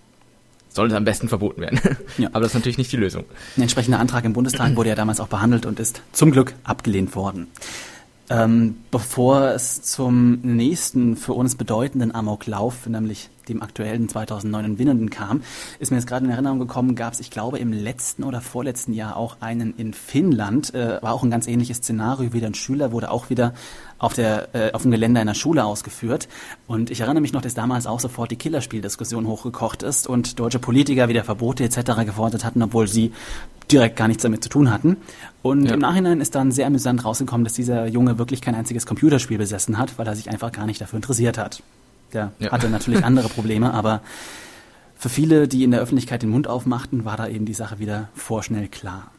sollte am besten verboten werden. Ja. Aber das ist natürlich nicht die Lösung. Ein entsprechender Antrag im Bundestag wurde ja damals auch behandelt und ist zum Glück abgelehnt worden. Ähm, bevor es zum nächsten für uns bedeutenden Amoklauf, nämlich dem aktuellen 2009 in Winnenden kam, ist mir jetzt gerade in Erinnerung gekommen, gab es, ich glaube, im letzten oder vorletzten Jahr auch einen in Finnland, äh, war auch ein ganz ähnliches Szenario, wieder ein Schüler wurde auch wieder auf, der, äh, auf dem Gelände einer Schule ausgeführt. Und ich erinnere mich noch, dass damals auch sofort die Killerspieldiskussion hochgekocht ist und deutsche Politiker wieder Verbote etc. gefordert hatten, obwohl sie direkt gar nichts damit zu tun hatten. Und ja. im Nachhinein ist dann sehr amüsant rausgekommen, dass dieser Junge wirklich kein einziges Computerspiel besessen hat, weil er sich einfach gar nicht dafür interessiert hat. Der ja. hatte natürlich andere Probleme, aber für viele, die in der Öffentlichkeit den Mund aufmachten, war da eben die Sache wieder vorschnell klar.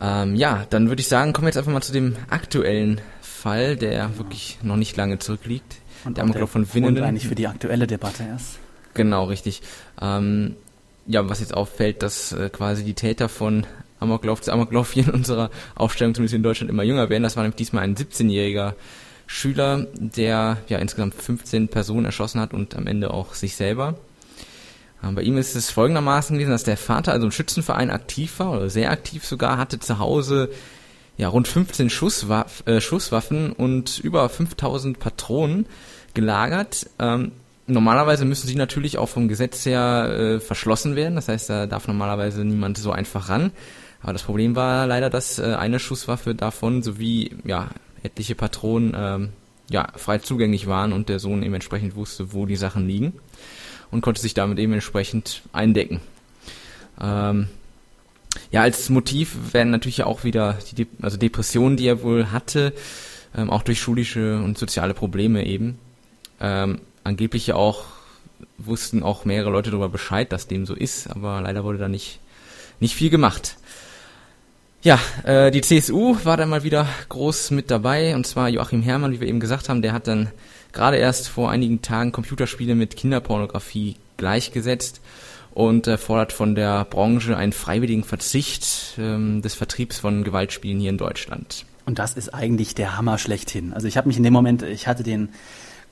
Ähm, ja, dann würde ich sagen, kommen wir jetzt einfach mal zu dem aktuellen Fall, der wirklich noch nicht lange zurückliegt. Und der Amoklauf von Winnenden. eigentlich für die aktuelle Debatte erst. Genau, richtig. Ähm, ja, was jetzt auffällt, dass äh, quasi die Täter von Amoklauf zu Amoklauf hier in unserer Aufstellung, zumindest in Deutschland, immer jünger werden. Das war nämlich diesmal ein 17-jähriger Schüler, der ja insgesamt 15 Personen erschossen hat und am Ende auch sich selber. Ähm, bei ihm ist es folgendermaßen gewesen, dass der Vater also im Schützenverein aktiv war, oder sehr aktiv sogar, hatte zu Hause ja, rund 15 Schusswaff, äh, Schusswaffen und über 5000 Patronen gelagert. Ähm, normalerweise müssen sie natürlich auch vom Gesetz her äh, verschlossen werden. Das heißt, da darf normalerweise niemand so einfach ran. Aber das Problem war leider, dass äh, eine Schusswaffe davon sowie ja, etliche Patronen ähm, ja, frei zugänglich waren und der Sohn eben entsprechend wusste, wo die Sachen liegen und konnte sich damit eben entsprechend eindecken. Ähm, ja, als Motiv werden natürlich auch wieder die De also Depressionen, die er wohl hatte, ähm, auch durch schulische und soziale Probleme eben. Ähm, angeblich ja auch wussten auch mehrere Leute darüber Bescheid, dass dem so ist, aber leider wurde da nicht, nicht viel gemacht. Ja, äh, die CSU war dann mal wieder groß mit dabei, und zwar Joachim Herrmann, wie wir eben gesagt haben, der hat dann gerade erst vor einigen Tagen Computerspiele mit Kinderpornografie gleichgesetzt und äh, fordert von der Branche einen freiwilligen Verzicht ähm, des Vertriebs von Gewaltspielen hier in Deutschland. Und das ist eigentlich der Hammer schlechthin. Also ich habe mich in dem Moment, ich hatte den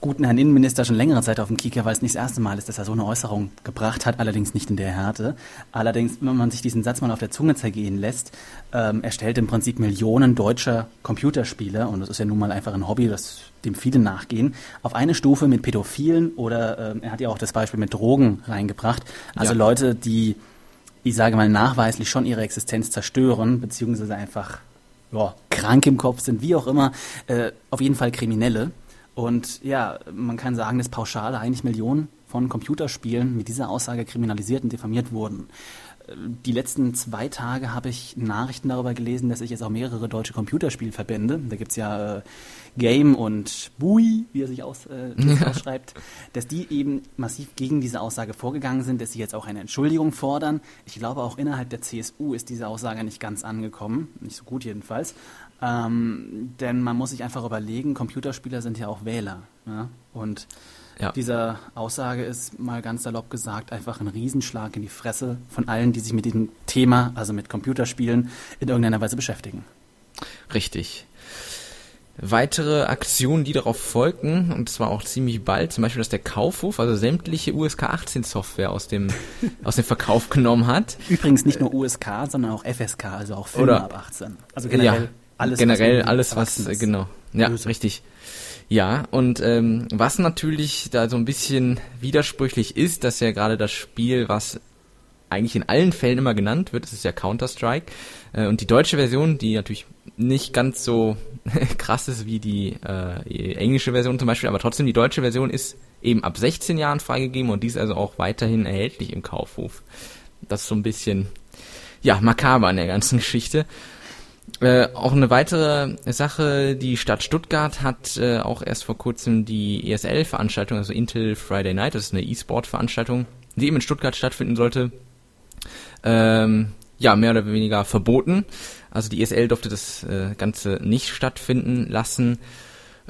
guten Herrn Innenminister schon längere Zeit auf dem Kieker, weil es nicht das erste Mal ist, dass er so eine Äußerung gebracht hat, allerdings nicht in der Härte. Allerdings, wenn man sich diesen Satz mal auf der Zunge zergehen lässt, ähm, er stellt im Prinzip Millionen deutscher Computerspiele, und das ist ja nun mal einfach ein Hobby, das dem viele nachgehen, auf eine Stufe mit Pädophilen oder ähm, er hat ja auch das Beispiel mit Drogen reingebracht. Also ja. Leute, die, ich sage mal, nachweislich schon ihre Existenz zerstören, beziehungsweise einfach ja, krank im Kopf sind, wie auch immer, äh, auf jeden Fall Kriminelle. Und ja, man kann sagen, dass pauschal eigentlich Millionen von Computerspielen mit dieser Aussage kriminalisiert und diffamiert wurden. Die letzten zwei Tage habe ich Nachrichten darüber gelesen, dass sich jetzt auch mehrere deutsche Computerspielverbände, da gibt es ja äh, Game und Bui, wie er sich aus, äh, ausschreibt, dass die eben massiv gegen diese Aussage vorgegangen sind, dass sie jetzt auch eine Entschuldigung fordern. Ich glaube, auch innerhalb der CSU ist diese Aussage nicht ganz angekommen, nicht so gut jedenfalls. Ähm, denn man muss sich einfach überlegen, Computerspieler sind ja auch Wähler. Ja? Und ja. diese Aussage ist mal ganz salopp gesagt einfach ein Riesenschlag in die Fresse von allen, die sich mit diesem Thema, also mit Computerspielen, in irgendeiner Weise beschäftigen. Richtig. Weitere Aktionen, die darauf folgten, und zwar auch ziemlich bald, zum Beispiel, dass der Kaufhof, also sämtliche USK 18 Software aus dem, aus dem Verkauf genommen hat. Übrigens nicht nur USK, sondern auch FSK, also auch Filme Oder, ab 18. Also generell ja, alles, generell was alles, was, genau. Ja, Böse. richtig. Ja, und ähm, was natürlich da so ein bisschen widersprüchlich ist, dass ja gerade das Spiel, was eigentlich in allen Fällen immer genannt wird, das ist ja Counter-Strike. Äh, und die deutsche Version, die natürlich nicht ganz so krass ist wie die äh, englische Version zum Beispiel, aber trotzdem die deutsche Version ist eben ab 16 Jahren freigegeben und die ist also auch weiterhin erhältlich im Kaufhof. Das ist so ein bisschen, ja, makaber an der ganzen Geschichte. Äh, auch eine weitere Sache, die Stadt Stuttgart hat äh, auch erst vor kurzem die ESL-Veranstaltung, also Intel Friday Night, das ist eine E-Sport-Veranstaltung, die eben in Stuttgart stattfinden sollte, ähm, ja, mehr oder weniger verboten. Also die ESL durfte das äh, Ganze nicht stattfinden lassen,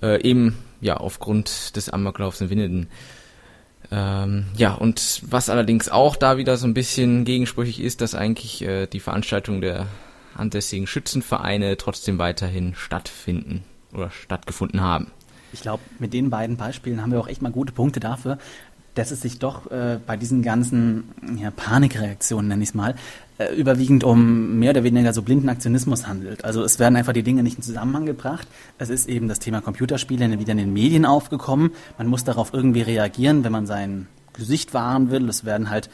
äh, eben ja aufgrund des Amoklaufs in Winnenden. Ähm, ja, und was allerdings auch da wieder so ein bisschen gegensprüchig ist, dass eigentlich äh, die Veranstaltung der ansässigen Schützenvereine trotzdem weiterhin stattfinden oder stattgefunden haben. Ich glaube, mit den beiden Beispielen haben wir auch echt mal gute Punkte dafür, dass es sich doch äh, bei diesen ganzen ja, Panikreaktionen, nenne ich es mal, äh, überwiegend um mehr oder weniger so blinden Aktionismus handelt. Also es werden einfach die Dinge nicht in Zusammenhang gebracht. Es ist eben das Thema Computerspiele wieder in den Medien aufgekommen. Man muss darauf irgendwie reagieren, wenn man sein Gesicht wahren will. Es werden halt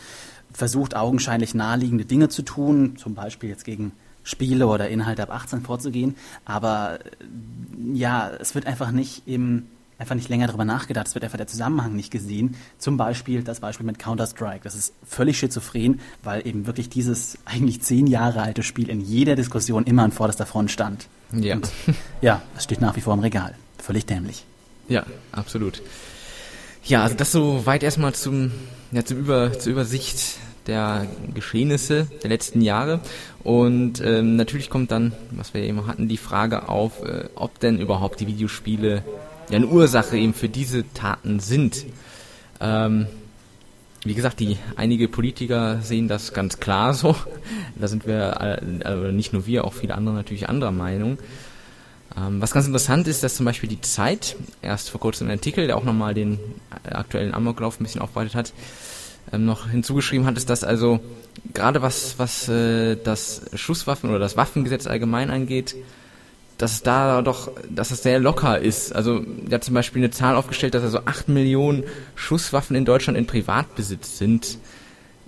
versucht, augenscheinlich naheliegende Dinge zu tun, zum Beispiel jetzt gegen Spiele oder Inhalte ab 18 vorzugehen. Aber äh, ja, es wird einfach nicht im einfach nicht länger darüber nachgedacht, es wird einfach der Zusammenhang nicht gesehen. Zum Beispiel das Beispiel mit Counter-Strike. Das ist völlig schizophren, weil eben wirklich dieses eigentlich zehn Jahre alte Spiel in jeder Diskussion immer an vorderster Front stand. Ja. Und, ja, es steht nach wie vor im Regal. Völlig dämlich. Ja, absolut. Ja, also das so weit erstmal zum, ja, zum Über, zur Übersicht der Geschehnisse der letzten Jahre. Und ähm, natürlich kommt dann, was wir eben hatten, die Frage auf, äh, ob denn überhaupt die Videospiele ja eine Ursache eben für diese Taten sind. Ähm, wie gesagt, die einige Politiker sehen das ganz klar so. Da sind wir, äh, nicht nur wir, auch viele andere natürlich anderer Meinung. Ähm, was ganz interessant ist, dass zum Beispiel die Zeit erst vor kurzem einen Artikel, der auch nochmal den aktuellen Amoklauf ein bisschen aufbereitet hat, ähm, noch hinzugeschrieben hat, ist, dass also gerade was, was äh, das Schusswaffen- oder das Waffengesetz allgemein angeht, dass es da doch, dass es sehr locker ist. Also der hat zum Beispiel eine Zahl aufgestellt, dass also 8 Millionen Schusswaffen in Deutschland in Privatbesitz sind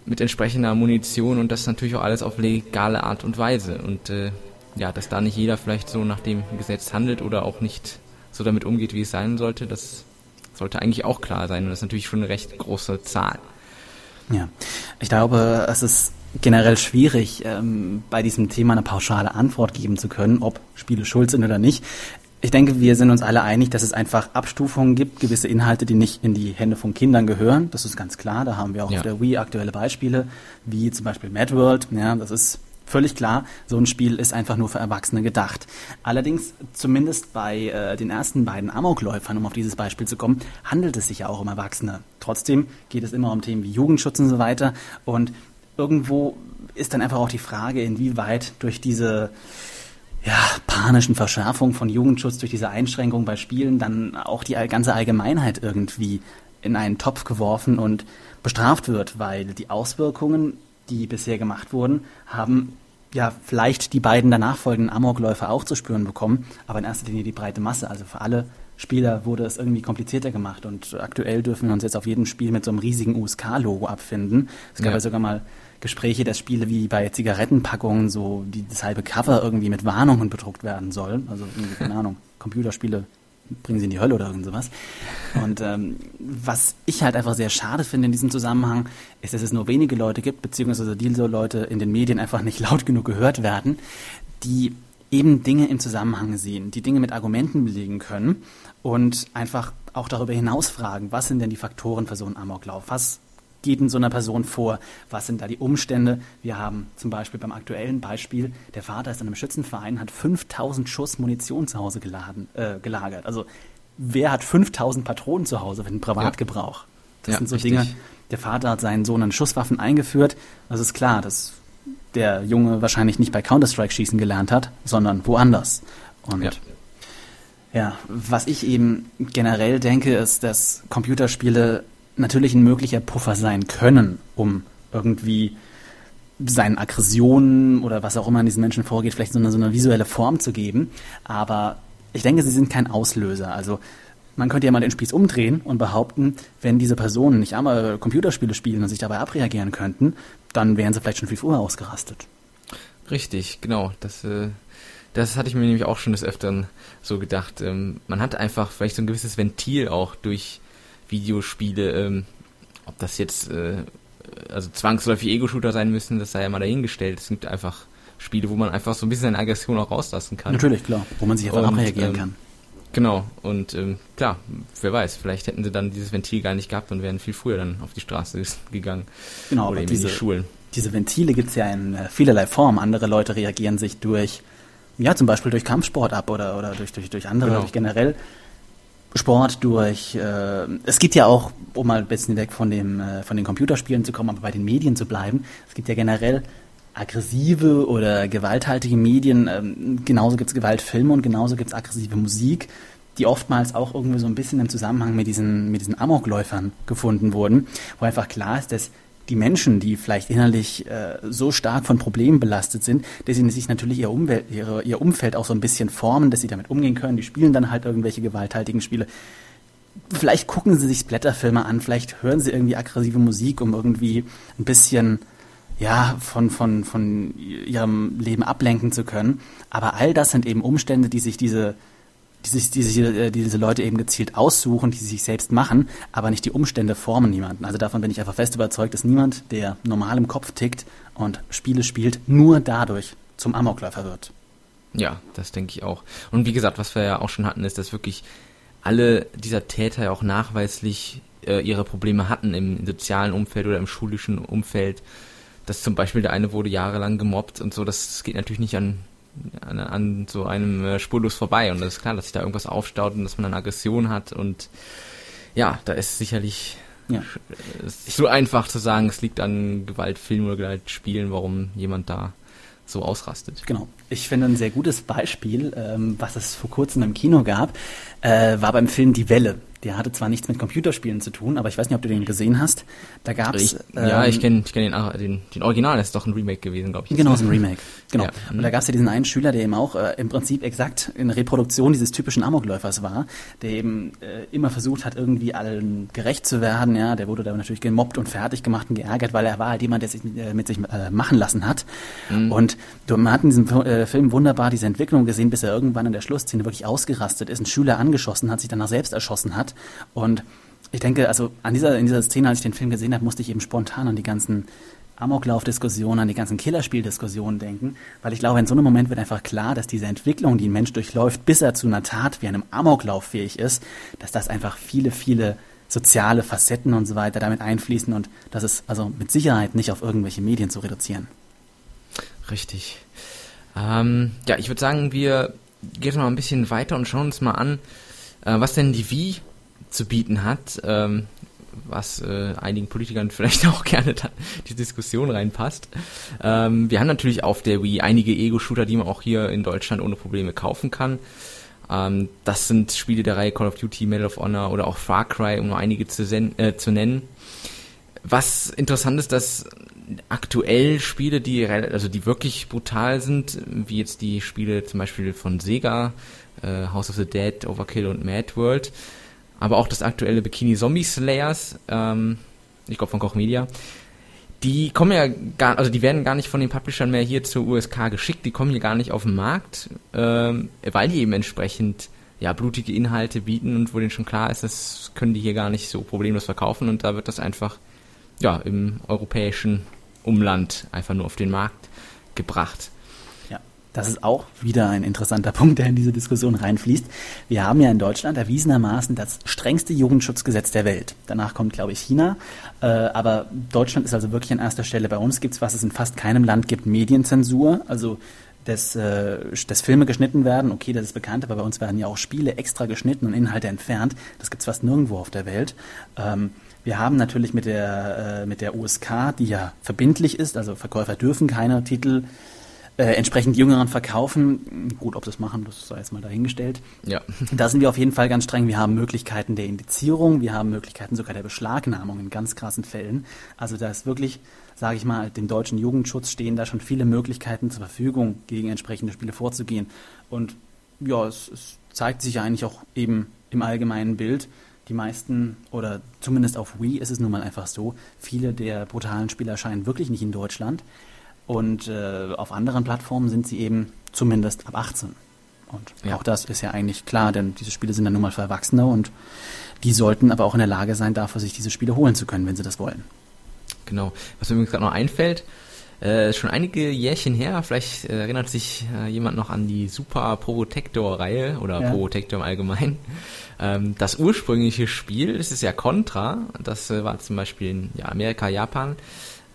mit entsprechender Munition und das natürlich auch alles auf legale Art und Weise. Und äh, ja, dass da nicht jeder vielleicht so nach dem Gesetz handelt oder auch nicht so damit umgeht, wie es sein sollte, das sollte eigentlich auch klar sein. Und das ist natürlich schon eine recht große Zahl. Ja, ich glaube, es ist generell schwierig, ähm, bei diesem Thema eine pauschale Antwort geben zu können, ob Spiele schuld sind oder nicht. Ich denke, wir sind uns alle einig, dass es einfach Abstufungen gibt, gewisse Inhalte, die nicht in die Hände von Kindern gehören. Das ist ganz klar. Da haben wir auch ja. auf der Wii aktuelle Beispiele, wie zum Beispiel Mad World. Ja, das ist völlig klar. So ein Spiel ist einfach nur für Erwachsene gedacht. Allerdings, zumindest bei äh, den ersten beiden Amokläufern, um auf dieses Beispiel zu kommen, handelt es sich ja auch um Erwachsene. Trotzdem geht es immer um Themen wie Jugendschutz und so weiter. Und irgendwo ist dann einfach auch die Frage, inwieweit durch diese ja, panischen Verschärfung von Jugendschutz, durch diese Einschränkung bei Spielen dann auch die ganze Allgemeinheit irgendwie in einen Topf geworfen und bestraft wird, weil die Auswirkungen, die bisher gemacht wurden, haben ja vielleicht die beiden danach folgenden Amokläufer auch zu spüren bekommen, aber in erster Linie die breite Masse, also für alle Spieler wurde es irgendwie komplizierter gemacht und aktuell dürfen wir uns jetzt auf jedem Spiel mit so einem riesigen USK-Logo abfinden. Es gab ja. ja sogar mal Gespräche, dass Spiele wie bei Zigarettenpackungen so die, das halbe Cover irgendwie mit Warnungen bedruckt werden soll. Also keine Ahnung, Computerspiele bringen sie in die Hölle oder irgend sowas. Und ähm, was ich halt einfach sehr schade finde in diesem Zusammenhang, ist, dass es nur wenige Leute gibt, beziehungsweise die so Leute in den Medien einfach nicht laut genug gehört werden, die eben Dinge im Zusammenhang sehen, die Dinge mit Argumenten belegen können und einfach auch darüber hinaus fragen, was sind denn die Faktoren für so einen Amoklauf? Was geht in so einer Person vor? Was sind da die Umstände? Wir haben zum Beispiel beim aktuellen Beispiel, der Vater ist in einem Schützenverein, hat 5000 Schuss Munition zu Hause geladen, äh, gelagert. Also wer hat 5000 Patronen zu Hause für den Privatgebrauch? Ja. Das ja, sind so richtig. Dinge. Der Vater hat seinen Sohn an Schusswaffen eingeführt. Das ist klar, dass der Junge wahrscheinlich nicht bei Counter-Strike schießen gelernt hat, sondern woanders. Und ja. ja, was ich eben generell denke, ist, dass Computerspiele natürlich ein möglicher Puffer sein können, um irgendwie seinen Aggressionen oder was auch immer an diesen Menschen vorgeht, vielleicht so eine, so eine visuelle Form zu geben. Aber ich denke, sie sind kein Auslöser. Also man könnte ja mal den Spieß umdrehen und behaupten, wenn diese Personen nicht einmal Computerspiele spielen und sich dabei abreagieren könnten, dann wären sie vielleicht schon viel früher ausgerastet. Richtig, genau. Das, äh, das hatte ich mir nämlich auch schon des Öfteren so gedacht. Ähm, man hat einfach vielleicht so ein gewisses Ventil auch durch Videospiele, ähm, ob das jetzt äh, also zwangsläufig Ego-Shooter sein müssen, das sei ja mal dahingestellt. Es gibt einfach Spiele, wo man einfach so ein bisschen seine Aggression auch rauslassen kann. Natürlich, klar, wo man sich einfach und, abreagieren ähm, kann. Genau, und ähm, klar, wer weiß, vielleicht hätten sie dann dieses Ventil gar nicht gehabt und wären viel früher dann auf die Straße gegangen. Genau, oder eben diese, in die Schulen. Diese Ventile gibt es ja in äh, vielerlei Form. Andere Leute reagieren sich durch, ja, zum Beispiel durch Kampfsport ab oder, oder durch, durch, durch andere, genau. durch generell Sport, durch äh, es gibt ja auch, um mal ein bisschen weg von dem äh, von den Computerspielen zu kommen, aber bei den Medien zu bleiben, es gibt ja generell aggressive oder gewalthaltige Medien, ähm, genauso gibt es Gewaltfilme und genauso gibt es aggressive Musik, die oftmals auch irgendwie so ein bisschen im Zusammenhang mit diesen, mit diesen Amokläufern gefunden wurden, wo einfach klar ist, dass die Menschen, die vielleicht innerlich äh, so stark von Problemen belastet sind, dass sie sich natürlich ihr, Umwelt, ihre, ihr Umfeld auch so ein bisschen formen, dass sie damit umgehen können. Die spielen dann halt irgendwelche gewalthaltigen Spiele. Vielleicht gucken sie sich Splatterfilme an, vielleicht hören sie irgendwie aggressive Musik, um irgendwie ein bisschen ja, von, von, von ihrem Leben ablenken zu können. Aber all das sind eben Umstände, die sich diese die sich, die sich äh, die diese Leute eben gezielt aussuchen, die sich selbst machen, aber nicht die Umstände formen niemanden. Also davon bin ich einfach fest überzeugt, dass niemand, der normal im Kopf tickt und Spiele spielt, nur dadurch zum Amokläufer wird. Ja, das denke ich auch. Und wie gesagt, was wir ja auch schon hatten, ist, dass wirklich alle dieser Täter ja auch nachweislich äh, ihre Probleme hatten im sozialen Umfeld oder im schulischen Umfeld. Dass zum Beispiel der eine wurde jahrelang gemobbt und so, das geht natürlich nicht an, an, an so einem äh, spurlos vorbei. Und das ist klar, dass sich da irgendwas aufstaut und dass man eine Aggression hat und ja, da ist sicherlich ja. es ist so einfach zu sagen, es liegt an Gewaltfilmen oder Gewaltspielen, warum jemand da so ausrastet. Genau. Ich finde ein sehr gutes Beispiel, ähm, was es vor kurzem im Kino gab, äh, war beim Film Die Welle. Der hatte zwar nichts mit Computerspielen zu tun, aber ich weiß nicht, ob du den gesehen hast. Da gab es. Ähm, ja, ich kenne ich kenn den, den, den Original, das ist doch ein Remake gewesen, glaube ich. Genau, ist ein Remake. Genau. Ja. Und da gab es ja diesen einen Schüler, der eben auch äh, im Prinzip exakt in Reproduktion dieses typischen Amokläufers war, der eben äh, immer versucht hat, irgendwie allen gerecht zu werden. Ja, der wurde da natürlich gemobbt und fertig gemacht und geärgert, weil er war halt jemand, der sich äh, mit sich äh, machen lassen hat. Mhm. Und man hat in diesem äh, Film wunderbar diese Entwicklung gesehen, bis er irgendwann in der Schlussszene wirklich ausgerastet ist, ein Schüler angeschossen hat, sich danach selbst erschossen hat und ich denke, also an dieser, in dieser Szene, als ich den Film gesehen habe, musste ich eben spontan an die ganzen Amoklauf-Diskussionen, an die ganzen Killerspiel-Diskussionen denken, weil ich glaube, in so einem Moment wird einfach klar, dass diese Entwicklung, die ein Mensch durchläuft, bis er zu einer Tat wie einem Amoklauf fähig ist, dass das einfach viele, viele soziale Facetten und so weiter damit einfließen und das ist also mit Sicherheit nicht auf irgendwelche Medien zu reduzieren. Richtig. Ähm, ja, ich würde sagen, wir gehen noch ein bisschen weiter und schauen uns mal an, äh, was denn die Wii zu bieten hat, ähm, was äh, einigen Politikern vielleicht auch gerne die Diskussion reinpasst. Ähm, wir haben natürlich auf der Wii einige Ego-Shooter, die man auch hier in Deutschland ohne Probleme kaufen kann. Ähm, das sind Spiele der Reihe Call of Duty, Medal of Honor oder auch Far Cry, um nur einige zu, äh, zu nennen. Was interessant ist, dass aktuell Spiele, die also die wirklich brutal sind, wie jetzt die Spiele zum Beispiel von Sega, äh, House of the Dead, Overkill und Mad World, aber auch das aktuelle Bikini Zombie Slayers, ähm, ich glaube von Koch Media, die kommen ja gar, also die werden gar nicht von den Publishern mehr hier zur USK geschickt, die kommen hier gar nicht auf den Markt, ähm, weil die eben entsprechend ja blutige Inhalte bieten und wo denen schon klar ist, das können die hier gar nicht so problemlos verkaufen. Und da wird das einfach ja im europäischen Umland einfach nur auf den Markt gebracht. Das ist auch wieder ein interessanter Punkt, der in diese Diskussion reinfließt. Wir haben ja in Deutschland erwiesenermaßen das strengste Jugendschutzgesetz der Welt. Danach kommt, glaube ich, China. Äh, aber Deutschland ist also wirklich an erster Stelle. Bei uns gibt es, was es in fast keinem Land gibt, Medienzensur. Also dass, äh, dass Filme geschnitten werden, okay, das ist bekannt, aber bei uns werden ja auch Spiele extra geschnitten und Inhalte entfernt. Das gibt es fast nirgendwo auf der Welt. Ähm, wir haben natürlich mit der, äh, mit der USK, die ja verbindlich ist, also Verkäufer dürfen keine Titel äh, entsprechend Jüngeren verkaufen. Gut, ob das machen, das sei jetzt mal dahingestellt. Ja. Da sind wir auf jeden Fall ganz streng. Wir haben Möglichkeiten der Indizierung, wir haben Möglichkeiten sogar der Beschlagnahmung in ganz krassen Fällen. Also da ist wirklich, sage ich mal, dem deutschen Jugendschutz stehen da schon viele Möglichkeiten zur Verfügung, gegen entsprechende Spiele vorzugehen. Und ja, es, es zeigt sich ja eigentlich auch eben im allgemeinen Bild. Die meisten, oder zumindest auf Wii ist es nun mal einfach so, viele der brutalen Spiele erscheinen wirklich nicht in Deutschland. Und äh, auf anderen Plattformen sind sie eben zumindest ab 18. Und ja. auch das ist ja eigentlich klar, denn diese Spiele sind dann nun mal für Erwachsene und die sollten aber auch in der Lage sein, dafür sich diese Spiele holen zu können, wenn sie das wollen. Genau. Was mir übrigens gerade noch einfällt, äh, schon einige Jährchen her, vielleicht äh, erinnert sich äh, jemand noch an die Super Probotector-Reihe oder ja. Probotector im Allgemeinen. Ähm, das ursprüngliche Spiel, das ist ja Contra, das äh, war zum Beispiel in ja, Amerika, Japan,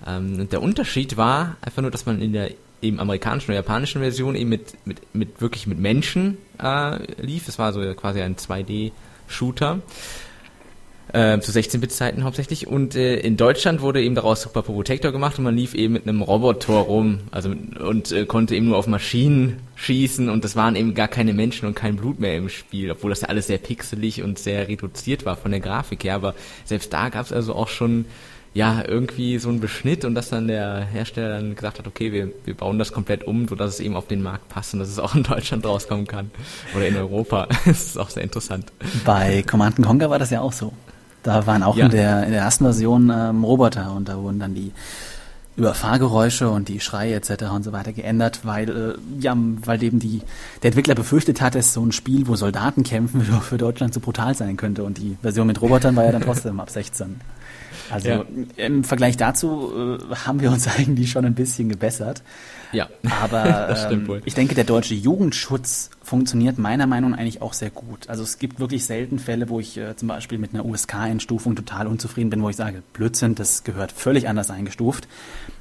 ähm, der Unterschied war einfach nur, dass man in der eben amerikanischen oder japanischen Version eben mit, mit, mit wirklich mit Menschen äh, lief. Es war so quasi ein 2D-Shooter. Äh, zu 16-Bit-Zeiten hauptsächlich. Und äh, in Deutschland wurde eben daraus Super Protector gemacht und man lief eben mit einem Roboter rum also und äh, konnte eben nur auf Maschinen schießen und das waren eben gar keine Menschen und kein Blut mehr im Spiel, obwohl das ja alles sehr pixelig und sehr reduziert war von der Grafik her. Aber selbst da gab es also auch schon ja, irgendwie so ein Beschnitt und dass dann der Hersteller dann gesagt hat, okay, wir, wir bauen das komplett um, sodass es eben auf den Markt passt und dass es auch in Deutschland rauskommen kann. Oder in Europa. das ist auch sehr interessant. Bei Command Conquer war das ja auch so. Da waren auch ja. in, der, in der ersten Version ähm, Roboter und da wurden dann die Überfahrgeräusche und die Schreie etc. und so weiter geändert, weil äh, ja, weil eben die der Entwickler befürchtet hat, dass so ein Spiel, wo Soldaten kämpfen, für Deutschland zu brutal sein könnte und die Version mit Robotern war ja dann trotzdem ab 16. Also ja. im Vergleich dazu äh, haben wir uns eigentlich schon ein bisschen gebessert. Ja, aber ähm, ich denke, der deutsche Jugendschutz funktioniert meiner Meinung nach eigentlich auch sehr gut. Also es gibt wirklich selten Fälle, wo ich äh, zum Beispiel mit einer USK-Einstufung total unzufrieden bin, wo ich sage, Blödsinn, das gehört völlig anders eingestuft.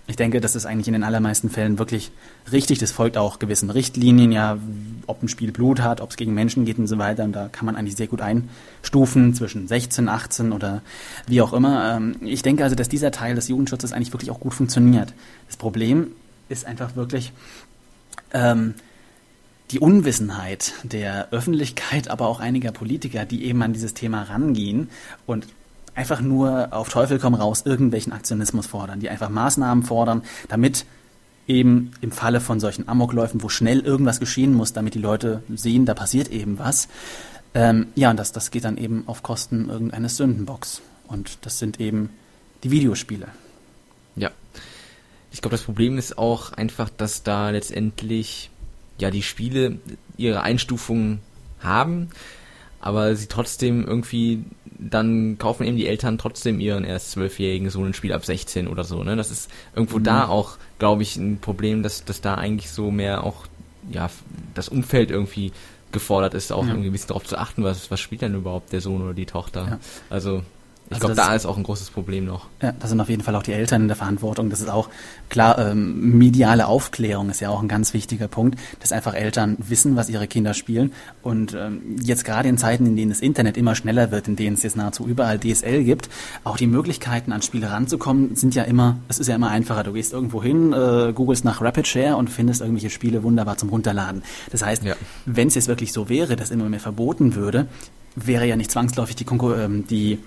Ich denke, das ist eigentlich in den allermeisten Fällen wirklich richtig. Das folgt auch gewissen Richtlinien, ja, ob ein Spiel Blut hat, ob es gegen Menschen geht und so weiter. Und da kann man eigentlich sehr gut einstufen zwischen 16, 18 oder wie auch immer. Ähm, ich denke also, dass dieser Teil des Jugendschutzes eigentlich wirklich auch gut funktioniert. Das Problem ist einfach wirklich ähm, die Unwissenheit der Öffentlichkeit, aber auch einiger Politiker, die eben an dieses Thema rangehen und einfach nur auf Teufel komm raus irgendwelchen Aktionismus fordern, die einfach Maßnahmen fordern, damit eben im Falle von solchen Amokläufen, wo schnell irgendwas geschehen muss, damit die Leute sehen, da passiert eben was. Ähm, ja, und das, das geht dann eben auf Kosten irgendeines Sündenbocks. Und das sind eben die Videospiele. Ja. Ich glaube, das Problem ist auch einfach, dass da letztendlich ja die Spiele ihre Einstufungen haben, aber sie trotzdem irgendwie dann kaufen eben die Eltern trotzdem ihren erst zwölfjährigen Sohn ein Spiel ab 16 oder so. Ne? Das ist irgendwo mhm. da auch, glaube ich, ein Problem, dass, dass da eigentlich so mehr auch ja das Umfeld irgendwie gefordert ist, auch ja. irgendwie ein bisschen darauf zu achten, was, was spielt denn überhaupt der Sohn oder die Tochter. Ja. Also ich also glaube, da ist auch ein großes Problem noch. Ja, da sind auf jeden Fall auch die Eltern in der Verantwortung. Das ist auch klar, ähm, mediale Aufklärung ist ja auch ein ganz wichtiger Punkt, dass einfach Eltern wissen, was ihre Kinder spielen. Und ähm, jetzt gerade in Zeiten, in denen das Internet immer schneller wird, in denen es jetzt nahezu überall DSL gibt, auch die Möglichkeiten an Spiele ranzukommen, sind ja immer, es ist ja immer einfacher. Du gehst irgendwo hin, äh, googelst nach Rapid Share und findest irgendwelche Spiele wunderbar zum Runterladen. Das heißt, ja. wenn es jetzt wirklich so wäre, dass immer mehr verboten würde, wäre ja nicht zwangsläufig die, Konkur ähm, die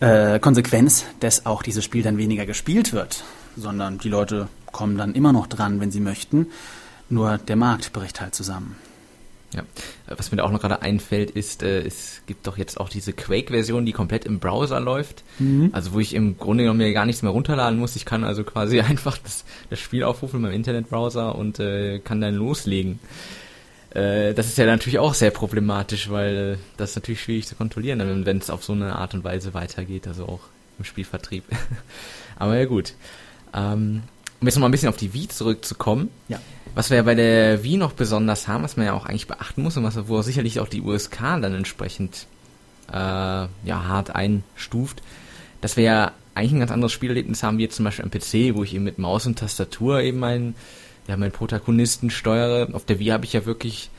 äh, Konsequenz, dass auch dieses Spiel dann weniger gespielt wird, sondern die Leute kommen dann immer noch dran, wenn sie möchten. Nur der Markt bricht halt zusammen. Ja, was mir da auch noch gerade einfällt, ist, äh, es gibt doch jetzt auch diese Quake-Version, die komplett im Browser läuft. Mhm. Also wo ich im Grunde genommen mir gar nichts mehr runterladen muss. Ich kann also quasi einfach das, das Spiel aufrufen in meinem Internetbrowser und äh, kann dann loslegen. Äh, das ist ja natürlich auch sehr problematisch, weil äh, das ist natürlich schwierig zu kontrollieren, wenn es auf so eine Art und Weise weitergeht, also auch im Spielvertrieb. Aber ja gut. Ähm, um jetzt nochmal ein bisschen auf die Wii zurückzukommen. Ja. Was wir ja bei der Wii noch besonders haben, was man ja auch eigentlich beachten muss und was wo sicherlich auch die USK dann entsprechend äh, ja hart einstuft, dass wir ja eigentlich ein ganz anderes Spielerlebnis haben wie jetzt zum Beispiel am PC, wo ich eben mit Maus und Tastatur eben meinen ja, meinen Protagonisten steuere. Auf der Wii habe ich ja wirklich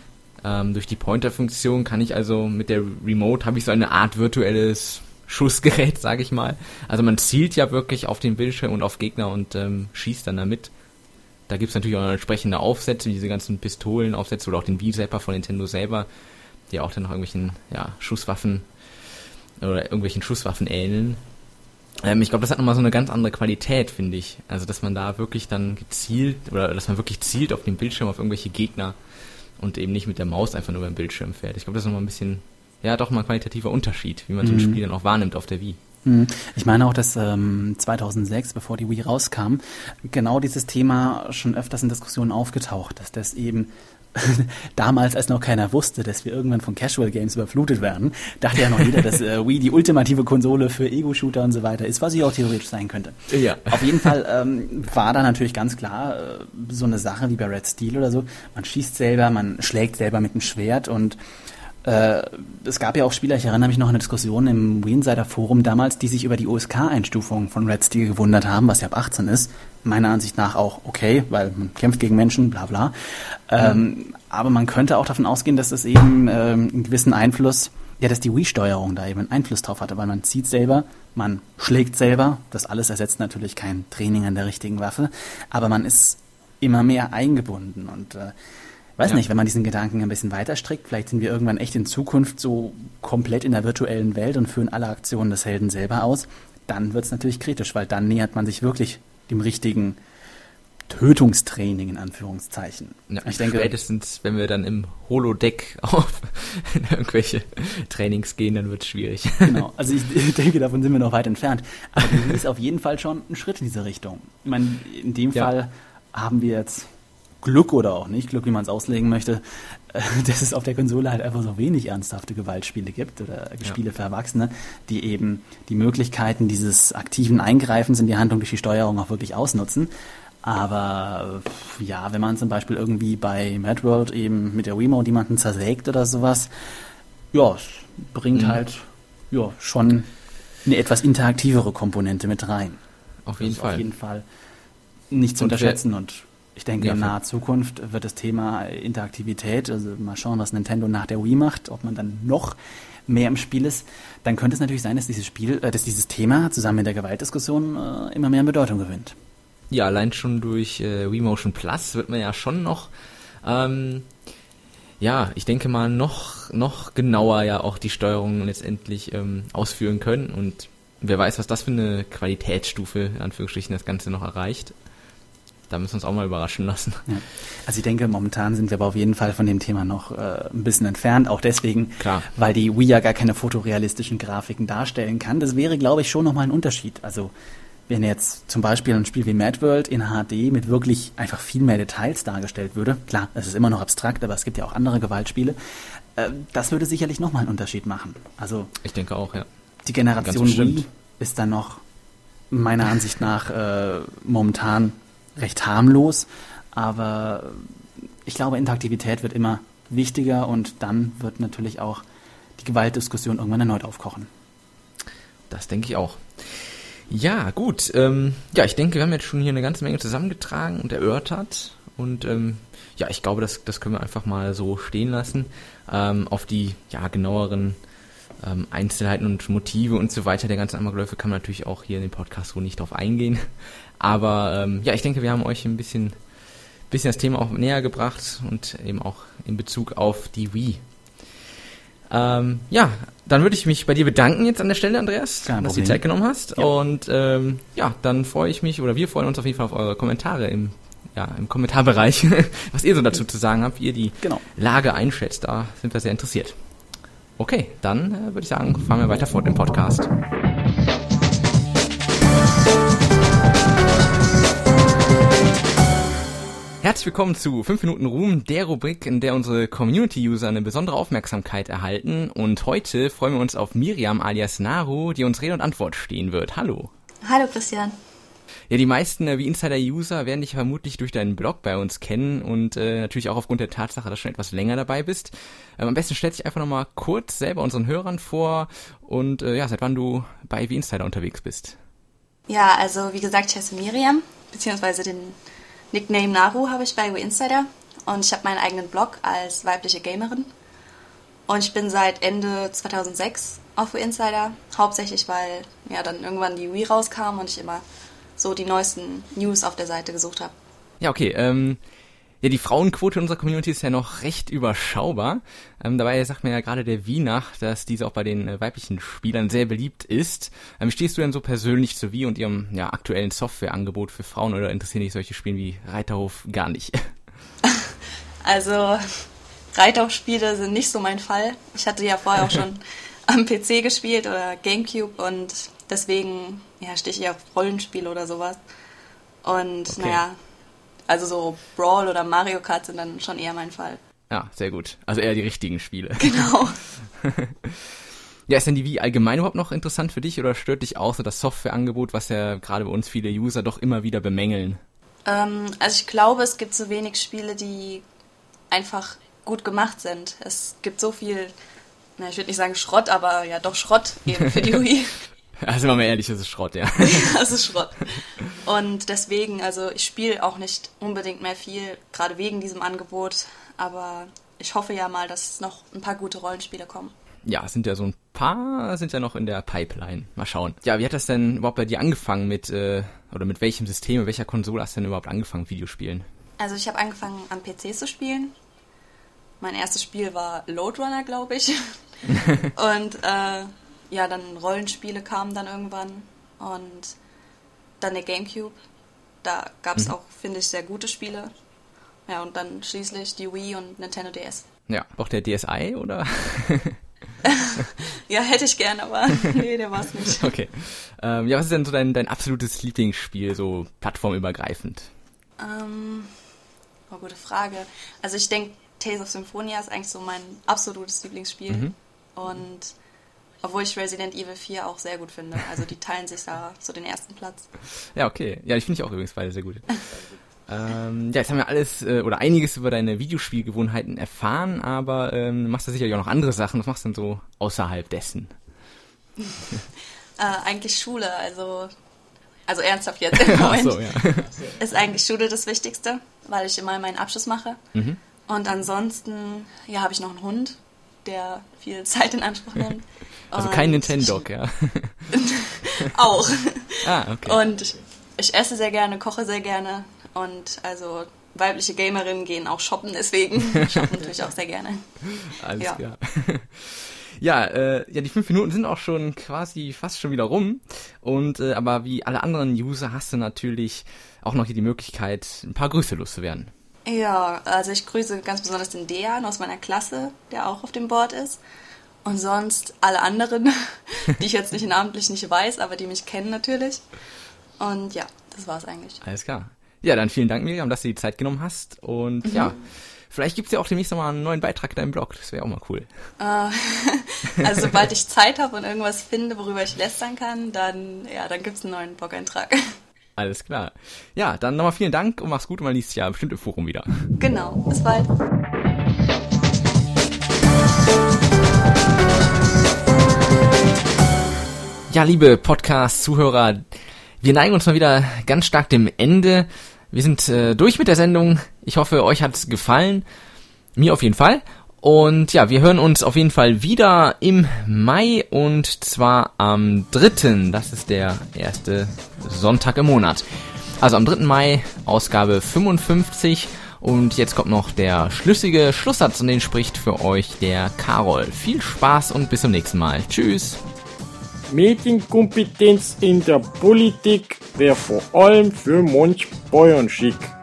ähm, durch die Pointer-Funktion kann ich also mit der Remote habe ich so eine Art virtuelles Schussgerät, sage ich mal. Also man zielt ja wirklich auf den Bildschirm und auf Gegner und ähm, schießt dann damit. Da gibt's natürlich auch entsprechende Aufsätze, diese ganzen Pistolenaufsätze oder auch den V-Zapper von Nintendo selber, die auch dann noch irgendwelchen ja, Schusswaffen oder irgendwelchen Schusswaffen ähneln. Ähm, ich glaube, das hat nochmal so eine ganz andere Qualität, finde ich. Also, dass man da wirklich dann gezielt oder dass man wirklich zielt auf dem Bildschirm auf irgendwelche Gegner und eben nicht mit der Maus einfach nur beim Bildschirm fährt. Ich glaube, das ist nochmal ein bisschen, ja, doch mal ein qualitativer Unterschied, wie man mhm. so ein mhm. Spiel dann auch wahrnimmt auf der Wii. Mhm. Ich meine auch, dass ähm, 2006, bevor die Wii rauskam, genau dieses Thema schon öfters in Diskussionen aufgetaucht, dass das eben damals, als noch keiner wusste, dass wir irgendwann von Casual Games überflutet werden, dachte ja noch jeder, dass äh, Wii die ultimative Konsole für Ego-Shooter und so weiter ist, was sie auch theoretisch sein könnte. Ja. Auf jeden Fall ähm, war da natürlich ganz klar äh, so eine Sache wie bei Red Steel oder so. Man schießt selber, man schlägt selber mit dem Schwert und äh, es gab ja auch Spieler, ich erinnere mich noch an eine Diskussion im Wii Insider Forum damals, die sich über die USK-Einstufung von Red Steel gewundert haben, was ja ab 18 ist. Meiner Ansicht nach auch okay, weil man kämpft gegen Menschen, bla bla. Ähm, mhm. aber man könnte auch davon ausgehen, dass es eben ähm, einen gewissen Einfluss, ja, dass die Wii-Steuerung da eben einen Einfluss drauf hatte, weil man zieht selber, man schlägt selber, das alles ersetzt natürlich kein Training an der richtigen Waffe, aber man ist immer mehr eingebunden und äh, Weiß ja. nicht, wenn man diesen Gedanken ein bisschen weiter strickt, vielleicht sind wir irgendwann echt in Zukunft so komplett in der virtuellen Welt und führen alle Aktionen des Helden selber aus, dann wird es natürlich kritisch, weil dann nähert man sich wirklich dem richtigen Tötungstraining in Anführungszeichen. Ja, ich denke, spätestens, wenn wir dann im Holodeck auf irgendwelche Trainings gehen, dann wird es schwierig. Genau, also ich denke, davon sind wir noch weit entfernt. Aber das ist auf jeden Fall schon ein Schritt in diese Richtung. Ich meine, in dem ja. Fall haben wir jetzt Glück oder auch nicht Glück, wie man es auslegen möchte, äh, dass es auf der Konsole halt einfach so wenig ernsthafte Gewaltspiele gibt oder Spiele ja. für Erwachsene, die eben die Möglichkeiten dieses aktiven Eingreifens in die Handlung durch die Steuerung auch wirklich ausnutzen. Aber ja, wenn man zum Beispiel irgendwie bei Mad World eben mit der Wiimote jemanden zersägt oder sowas, ja, es bringt mhm. halt ja, schon eine etwas interaktivere Komponente mit rein. Auf jeden Fall. Auf jeden Fall nicht zu und unterschätzen und ich denke, ja, in naher Zukunft wird das Thema Interaktivität, also mal schauen, was Nintendo nach der Wii macht, ob man dann noch mehr im Spiel ist, dann könnte es natürlich sein, dass dieses Spiel, äh, dass dieses Thema zusammen mit der Gewaltdiskussion äh, immer mehr an Bedeutung gewinnt. Ja, allein schon durch äh, Wii Motion Plus wird man ja schon noch, ähm, ja, ich denke mal noch noch genauer ja auch die Steuerung letztendlich ähm, ausführen können. Und wer weiß, was das für eine Qualitätsstufe in Anführungsstrichen das Ganze noch erreicht da müssen wir uns auch mal überraschen lassen. Ja. Also ich denke, momentan sind wir aber auf jeden Fall von dem Thema noch äh, ein bisschen entfernt, auch deswegen, Klar. weil die Wii ja gar keine fotorealistischen Grafiken darstellen kann. Das wäre, glaube ich, schon nochmal ein Unterschied. Also wenn jetzt zum Beispiel ein Spiel wie Mad World in HD mit wirklich einfach viel mehr Details dargestellt würde, klar, es ist immer noch abstrakt, aber es gibt ja auch andere Gewaltspiele, äh, das würde sicherlich nochmal einen Unterschied machen. Also ich denke auch, ja. Die Generation Wii ist dann noch meiner Ansicht nach äh, momentan recht harmlos, aber ich glaube, Interaktivität wird immer wichtiger und dann wird natürlich auch die Gewaltdiskussion irgendwann erneut aufkochen. Das denke ich auch. Ja, gut. Ähm, ja, ich denke, wir haben jetzt schon hier eine ganze Menge zusammengetragen und erörtert. Und ähm, ja, ich glaube, das, das können wir einfach mal so stehen lassen. Ähm, auf die ja, genaueren ähm, Einzelheiten und Motive und so weiter der ganzen Amokläufe kann man natürlich auch hier in dem Podcast so nicht drauf eingehen. Aber ähm, ja, ich denke, wir haben euch ein bisschen, bisschen das Thema auch näher gebracht und eben auch in Bezug auf die Wii. Ähm, ja, dann würde ich mich bei dir bedanken jetzt an der Stelle, Andreas, Kein dass du die Zeit genommen hast. Ja. Und ähm, ja, dann freue ich mich oder wir freuen uns auf jeden Fall auf eure Kommentare im, ja, im Kommentarbereich, was ihr so dazu zu sagen habt, wie ihr die genau. Lage einschätzt. Da sind wir sehr interessiert. Okay, dann äh, würde ich sagen, fahren wir weiter fort im Podcast. Herzlich willkommen zu 5 Minuten Ruhm, der Rubrik, in der unsere Community-User eine besondere Aufmerksamkeit erhalten. Und heute freuen wir uns auf Miriam alias Naru, die uns Rede und Antwort stehen wird. Hallo. Hallo Christian. Ja, die meisten äh, wie Insider-User werden dich vermutlich durch deinen Blog bei uns kennen und äh, natürlich auch aufgrund der Tatsache, dass du schon etwas länger dabei bist. Ähm, am besten stell dich einfach nochmal kurz selber unseren Hörern vor und äh, ja, seit wann du bei wie Insider unterwegs bist. Ja, also wie gesagt, ich heiße Miriam, beziehungsweise den Nickname Naru habe ich bei WeInsider und ich habe meinen eigenen Blog als weibliche Gamerin. Und ich bin seit Ende 2006 auf WeInsider, hauptsächlich weil ja dann irgendwann die Wii rauskam und ich immer so die neuesten News auf der Seite gesucht habe. Ja, okay. Ähm, ja, die Frauenquote in unserer Community ist ja noch recht überschaubar. Ähm, dabei sagt mir ja gerade der Wienach, dass diese auch bei den äh, weiblichen Spielern sehr beliebt ist. Ähm, stehst du denn so persönlich zu Wie und ihrem ja, aktuellen Softwareangebot für Frauen oder interessieren dich solche Spiele wie Reiterhof gar nicht? Also Reiterhof-Spiele sind nicht so mein Fall. Ich hatte ja vorher auch schon am PC gespielt oder Gamecube und deswegen ja, stehe ich auf Rollenspiele oder sowas. Und okay. naja, also so Brawl oder Mario Kart sind dann schon eher mein Fall. Ja, sehr gut. Also eher die richtigen Spiele. Genau. ja, ist denn die Wii allgemein überhaupt noch interessant für dich oder stört dich auch so das Softwareangebot, was ja gerade bei uns viele User doch immer wieder bemängeln? Ähm, also ich glaube, es gibt so wenig Spiele, die einfach gut gemacht sind. Es gibt so viel, na, ich würde nicht sagen Schrott, aber ja doch Schrott eben für die Wii. Also mal ehrlich, das ist Schrott, ja. das ist Schrott. Und deswegen, also ich spiele auch nicht unbedingt mehr viel, gerade wegen diesem Angebot. Aber ich hoffe ja mal, dass noch ein paar gute Rollenspiele kommen. Ja, es sind ja so ein paar, sind ja noch in der Pipeline. Mal schauen. Ja, wie hat das denn überhaupt bei dir angefangen mit, äh, oder mit welchem System, mit welcher Konsole hast du denn überhaupt angefangen, Videospielen? Also ich habe angefangen am PC zu spielen. Mein erstes Spiel war Load Runner, glaube ich. Und äh, ja, dann Rollenspiele kamen dann irgendwann und dann der GameCube. Da gab es mhm. auch, finde ich, sehr gute Spiele. Ja, und dann schließlich die Wii und Nintendo DS. Ja, auch der DSi, oder? ja, hätte ich gern, aber nee, der war es nicht. Okay. Ähm, ja, was ist denn so dein, dein absolutes Lieblingsspiel, so plattformübergreifend? Ähm, oh, gute Frage. Also ich denke, Tales of Symphonia ist eigentlich so mein absolutes Lieblingsspiel. Mhm. Und obwohl ich Resident Evil 4 auch sehr gut finde. Also die teilen sich da so den ersten Platz. Ja, okay. Ja, ich finde ich auch übrigens beide sehr gut. Ähm, ja, jetzt haben wir alles äh, oder einiges über deine Videospielgewohnheiten erfahren, aber ähm, machst du sicherlich auch noch andere Sachen. Was machst du denn so außerhalb dessen? Äh, eigentlich Schule, also also ernsthaft jetzt im Moment. so, ja. Ist eigentlich Schule das Wichtigste, weil ich immer meinen Abschluss mache. Mhm. Und ansonsten, ja, habe ich noch einen Hund, der viel Zeit in Anspruch nimmt. Also Und kein Nintendo-Doc, ja. Auch. ah, okay. Und ich, esse sehr gerne, koche sehr gerne. Und also weibliche Gamerinnen gehen auch shoppen, deswegen shoppen tue ich auch sehr gerne. Alles Ja. klar. Ja, äh, ja, die fünf Minuten sind auch schon quasi fast schon wieder rum. Und äh, aber wie alle anderen User hast du natürlich auch noch hier die Möglichkeit, ein paar Grüße loszuwerden. Ja, also ich grüße ganz besonders den Dejan aus meiner Klasse, der auch auf dem Board ist. Und sonst alle anderen, die ich jetzt nicht namentlich nicht weiß, aber die mich kennen natürlich. Und ja, das war's eigentlich. Alles klar. Ja, dann vielen Dank, Miriam, dass du die Zeit genommen hast. Und ja, vielleicht gibt's ja auch demnächst noch mal einen neuen Beitrag in deinem Blog. Das wäre auch mal cool. Also sobald ich Zeit habe und irgendwas finde, worüber ich lästern kann, dann ja, dann gibt's einen neuen Blog-Eintrag. Alles klar. Ja, dann nochmal vielen Dank und mach's gut und man liest ja bestimmt im Forum wieder. Genau, bis bald. Ja, liebe Podcast-Zuhörer, wir neigen uns mal wieder ganz stark dem Ende. Wir sind äh, durch mit der Sendung. Ich hoffe, euch hat's gefallen. Mir auf jeden Fall. Und ja, wir hören uns auf jeden Fall wieder im Mai und zwar am 3. Das ist der erste Sonntag im Monat. Also am 3. Mai, Ausgabe 55. Und jetzt kommt noch der schlüssige Schlusssatz und den spricht für euch der Karol. Viel Spaß und bis zum nächsten Mal. Tschüss. Medienkompetenz in der Politik wäre vor allem für manch Bayern schick.